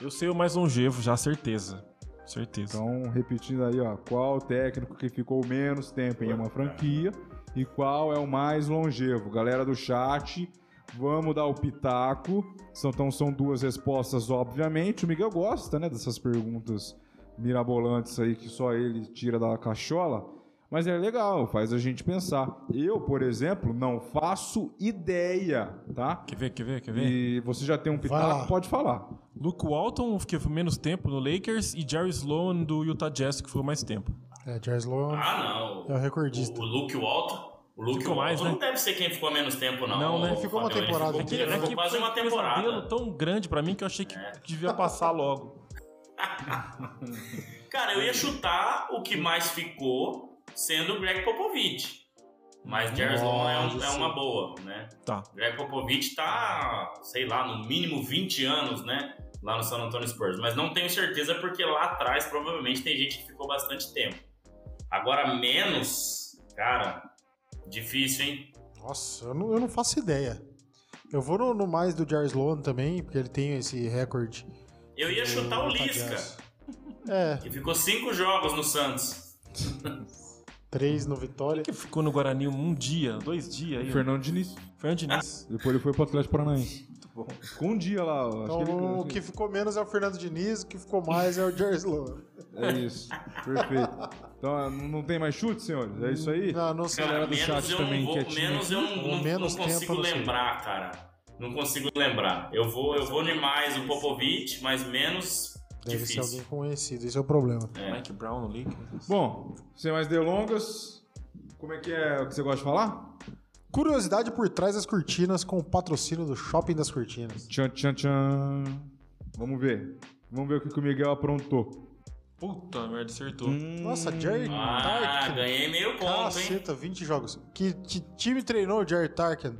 Eu sei o mais longevo, já, certeza. Certeza. Então, repetindo aí, ó. Qual o técnico que ficou menos tempo em uma franquia e qual é o mais longevo? Galera do chat, vamos dar o pitaco. São, então, são duas respostas, obviamente. O Miguel gosta, né, dessas perguntas mirabolantes aí que só ele tira da cachola. Mas é legal, faz a gente pensar. Eu, por exemplo, não faço ideia, tá? Quer ver, quer ver, quer ver? E você já tem um pitaco, pode falar. Luke Walton, que foi menos tempo no Lakers, e Jerry Sloan do Utah Jazz, que foi mais tempo. É, Jerry Sloan Ah, não. é o recordista. O, o Luke Walton. O Luke Ficou Walton mais, né? não deve ser quem ficou menos tempo, não. Não, né? Ficou uma. Ele temporada ficou- né? ficou quase foi uma um pesadelo temporada. tão grande pra mim que eu achei que devia passar logo. [LAUGHS] Cara, eu ia chutar o que mais ficou sendo o Greg Popovich. Mas Jerry Sloan é, um- é uma boa, né? Tá. Greg Popovich tá, sei lá, no mínimo 20 anos, né? Lá no San Antonio Spurs. Mas não tenho certeza porque lá atrás provavelmente tem gente que ficou bastante tempo. Agora, menos, cara, difícil, hein? Nossa, eu não, eu não faço ideia. Eu vou no, no mais do Jerry Sloan também, porque ele tem esse recorde. Eu ia chutar o Lisca. É, que ficou cinco jogos no Santos. [LAUGHS] três no Vitória. que ficou no Guarani um dia, dois dias aí? Fernando Diniz. Fernando Diniz. Depois ele foi pro Atlético Paranaense. Muito bom. Ficou um dia lá. ó. Então, ele- o que ficou menos é o Fernando Diniz, o que ficou mais é o Jerry Sloan. É isso. Perfeito. Então, não não tem mais chute, senhores? É isso aí? Não, não sei. Cara, do menos chat eu também, vou, menos eu não, não- menos não consigo lembrar, cara. Não consigo lembrar. Eu vou, eu vou nem mais o Popovich, mas menos Deve difícil. ser alguém conhecido, esse é o problema. É. Mike Brown no Lakers. Bom, sem mais delongas, como é que é o que você gosta de falar? Curiosidade por trás das cortinas com o patrocínio do Shopping das Cortinas. Tchan, tchan, tchan. Vamos ver. Vamos ver o que que o Miguel aprontou. Puta merda, acertou. Hum, Nossa, Jerry Ah, Tarkin. ganhei meio ponto, hein? Caceta, 20 jogos. Que, que time treinou o Jerry Tarkin?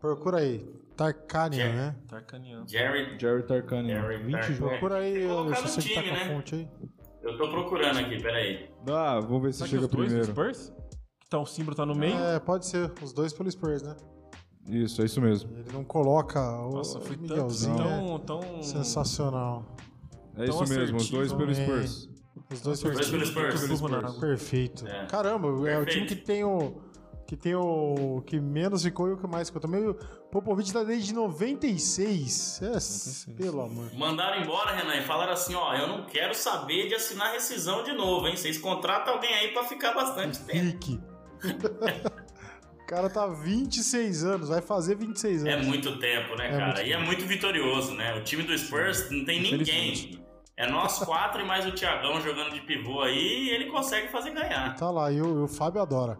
Procura aí. Tarkanian, Jerry. né? Tarkanian. Jerry, Jerry Tarkanian. Jerry 20 Tarkanian. jogos. Procura aí, que Anderson, você que tá time, com a né? fonte aí. eu tô procurando aqui, peraí. Ah, vamos ver se Será que chega os dois do primeiro. Spurs? Que tá, o símbolo tá no meio? É, pode ser. Os dois pelo Spurs, né? Isso, é isso mesmo. Ele não coloca o Nossa, foi Miguelzinho. é tão, tão... Sensacional. É Tão isso mesmo, os dois pelo né? Spurs. Os dois Dois perfeitos. pelo Spurs. Pelo Spurs. Perfeito. É. Caramba, é o Perfeito. time que tem o. Que tem o. Que menos ficou e o que mais ficou. Também o Popovich tá desde 96. É, pelo amor. Mandaram embora, Renan, e falaram assim, ó, eu não quero saber de assinar rescisão de novo, hein? Vocês contratam alguém aí pra ficar bastante tempo. Rick. [LAUGHS] o cara tá 26 anos, vai fazer 26 É anos. muito tempo, né, É cara? muito e é muito vitorioso, né? O time do Spurs não tem ninguém. É nós quatro e mais o Thiagão jogando de pivô aí e ele consegue fazer ganhar. Tá lá, e o, e o Fábio adora.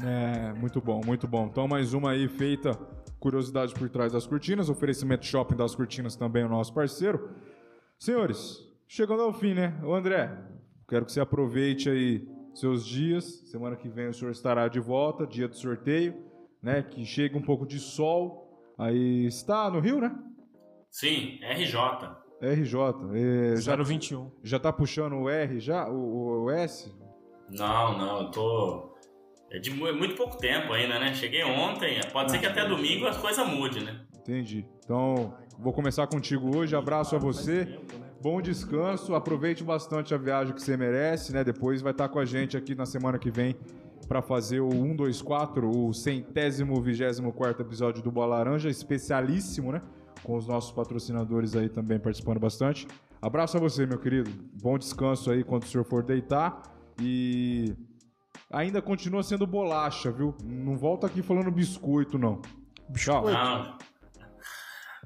É, muito bom, muito bom. Então, mais uma aí feita. Curiosidade por trás das cortinas. Oferecimento Shopping das Cortinas também, o nosso parceiro. Senhores, chegando ao fim, né? Ô André, quero que você aproveite aí seus dias. Semana que vem o senhor estará de volta, dia do sorteio, né? Que chega um pouco de sol. Aí está no Rio, né? Sim, RJ. RJ. É, já, 021. já tá puxando o R já? O, o S? Não, não, eu tô. É de é muito pouco tempo ainda, né? Cheguei ontem. Pode ser que até domingo a coisa mude, né? Entendi. Então, vou começar contigo hoje. Abraço a você. Bom descanso. Aproveite bastante a viagem que você merece, né? Depois vai estar com a gente aqui na semana que vem para fazer o 124, o centésimo, vigésimo quarto episódio do Bola Laranja, especialíssimo, né? Com os nossos patrocinadores aí também participando bastante. Abraço a você, meu querido. Bom descanso aí quando o senhor for deitar. E ainda continua sendo bolacha, viu? Não volta aqui falando biscoito, não. Tchau. Não.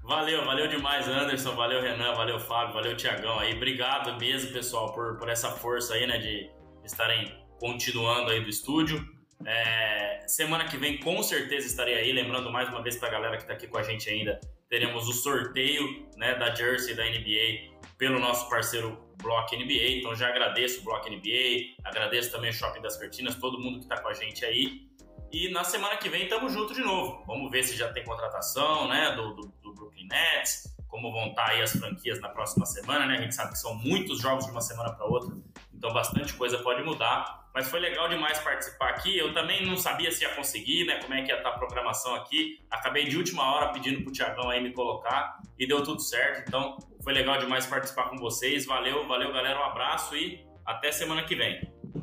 Valeu, valeu demais, Anderson. Valeu, Renan. Valeu, Fábio. Valeu, Tiagão aí. Obrigado mesmo, pessoal, por, por essa força aí, né, de estarem continuando aí do estúdio. É, semana que vem, com certeza, estarei aí. Lembrando mais uma vez para a galera que está aqui com a gente ainda, teremos o sorteio né, da Jersey da NBA pelo nosso parceiro Block NBA. Então já agradeço o Block NBA, agradeço também o Shopping das Cortinas, todo mundo que está com a gente aí. E na semana que vem estamos juntos de novo. Vamos ver se já tem contratação né, do, do, do Brooklyn Nets, como vão estar aí as franquias na próxima semana. Né? A gente sabe que são muitos jogos de uma semana para outra, então bastante coisa pode mudar. Mas foi legal demais participar aqui. Eu também não sabia se ia conseguir, né? Como é que ia estar a programação aqui. Acabei de última hora pedindo pro Tiagão aí me colocar e deu tudo certo. Então foi legal demais participar com vocês. Valeu, valeu, galera. Um abraço e até semana que vem.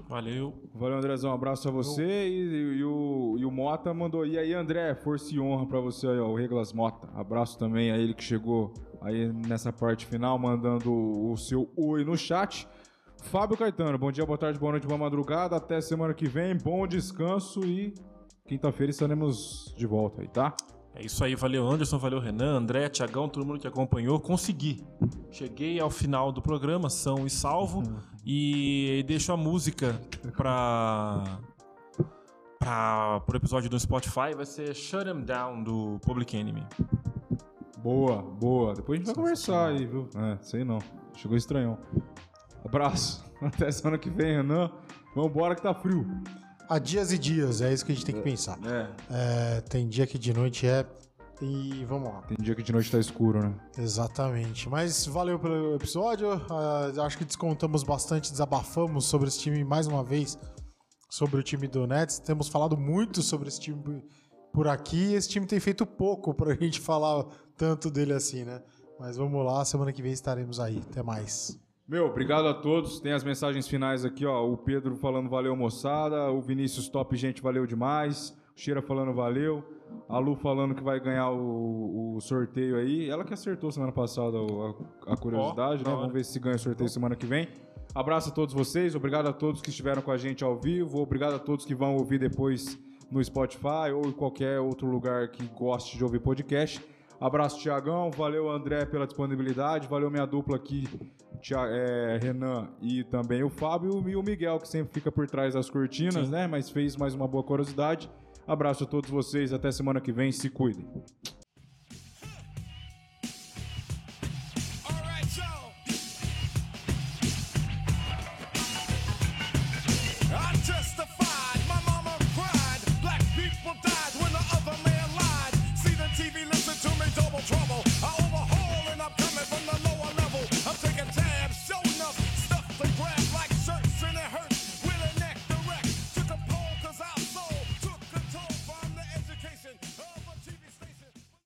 Valeu. Valeu, Andrezão. Um abraço a você. E, e o, e o Mota mandou. E aí, André, força e honra pra você aí, ó, o Reglas Mota. Abraço também a ele que chegou aí nessa parte final, mandando o seu oi no chat. Fábio Caetano, bom dia, boa tarde, boa noite, boa madrugada. Até semana que vem. Bom descanso e quinta-feira estaremos de volta aí, tá? É isso aí, valeu Anderson, valeu Renan, André, Tiagão, todo mundo que acompanhou. Consegui. Cheguei ao final do programa, são e salvo. E deixo a música pra. pra pro episódio do Spotify. Vai ser Shut 'em Down do Public Enemy. Boa, boa. Depois a gente vai conversar aí, viu? É, sei não. Chegou estranhão. Abraço. [LAUGHS] Até semana que vem, Renan. Vambora que tá frio. Há dias e dias, é isso que a gente tem que pensar. É. É, tem dia que de noite é. E vamos lá. Tem dia que de noite tá escuro, né? Exatamente. Mas valeu pelo episódio. Ah, acho que descontamos bastante, desabafamos sobre esse time mais uma vez. Sobre o time do Nets. Temos falado muito sobre esse time por aqui. Esse time tem feito pouco pra [LAUGHS] gente falar tanto dele assim, né? Mas vamos lá, semana que vem estaremos aí. Até mais. Meu, obrigado a todos. Tem as mensagens finais aqui, ó. O Pedro falando valeu, moçada. O Vinícius Top, gente, valeu demais. O Cheira falando valeu. A Lu falando que vai ganhar o, o sorteio aí. Ela que acertou semana passada a, a curiosidade, da né? Vamos ver se ganha o sorteio semana que vem. Abraço a todos vocês. Obrigado a todos que estiveram com a gente ao vivo. Obrigado a todos que vão ouvir depois no Spotify ou em qualquer outro lugar que goste de ouvir podcast. Abraço, Tiagão. Valeu, André, pela disponibilidade. Valeu, minha dupla aqui, Tia- é, Renan e também o Fábio. E o Miguel, que sempre fica por trás das cortinas, né? Mas fez mais uma boa curiosidade. Abraço a todos vocês. Até semana que vem. Se cuidem.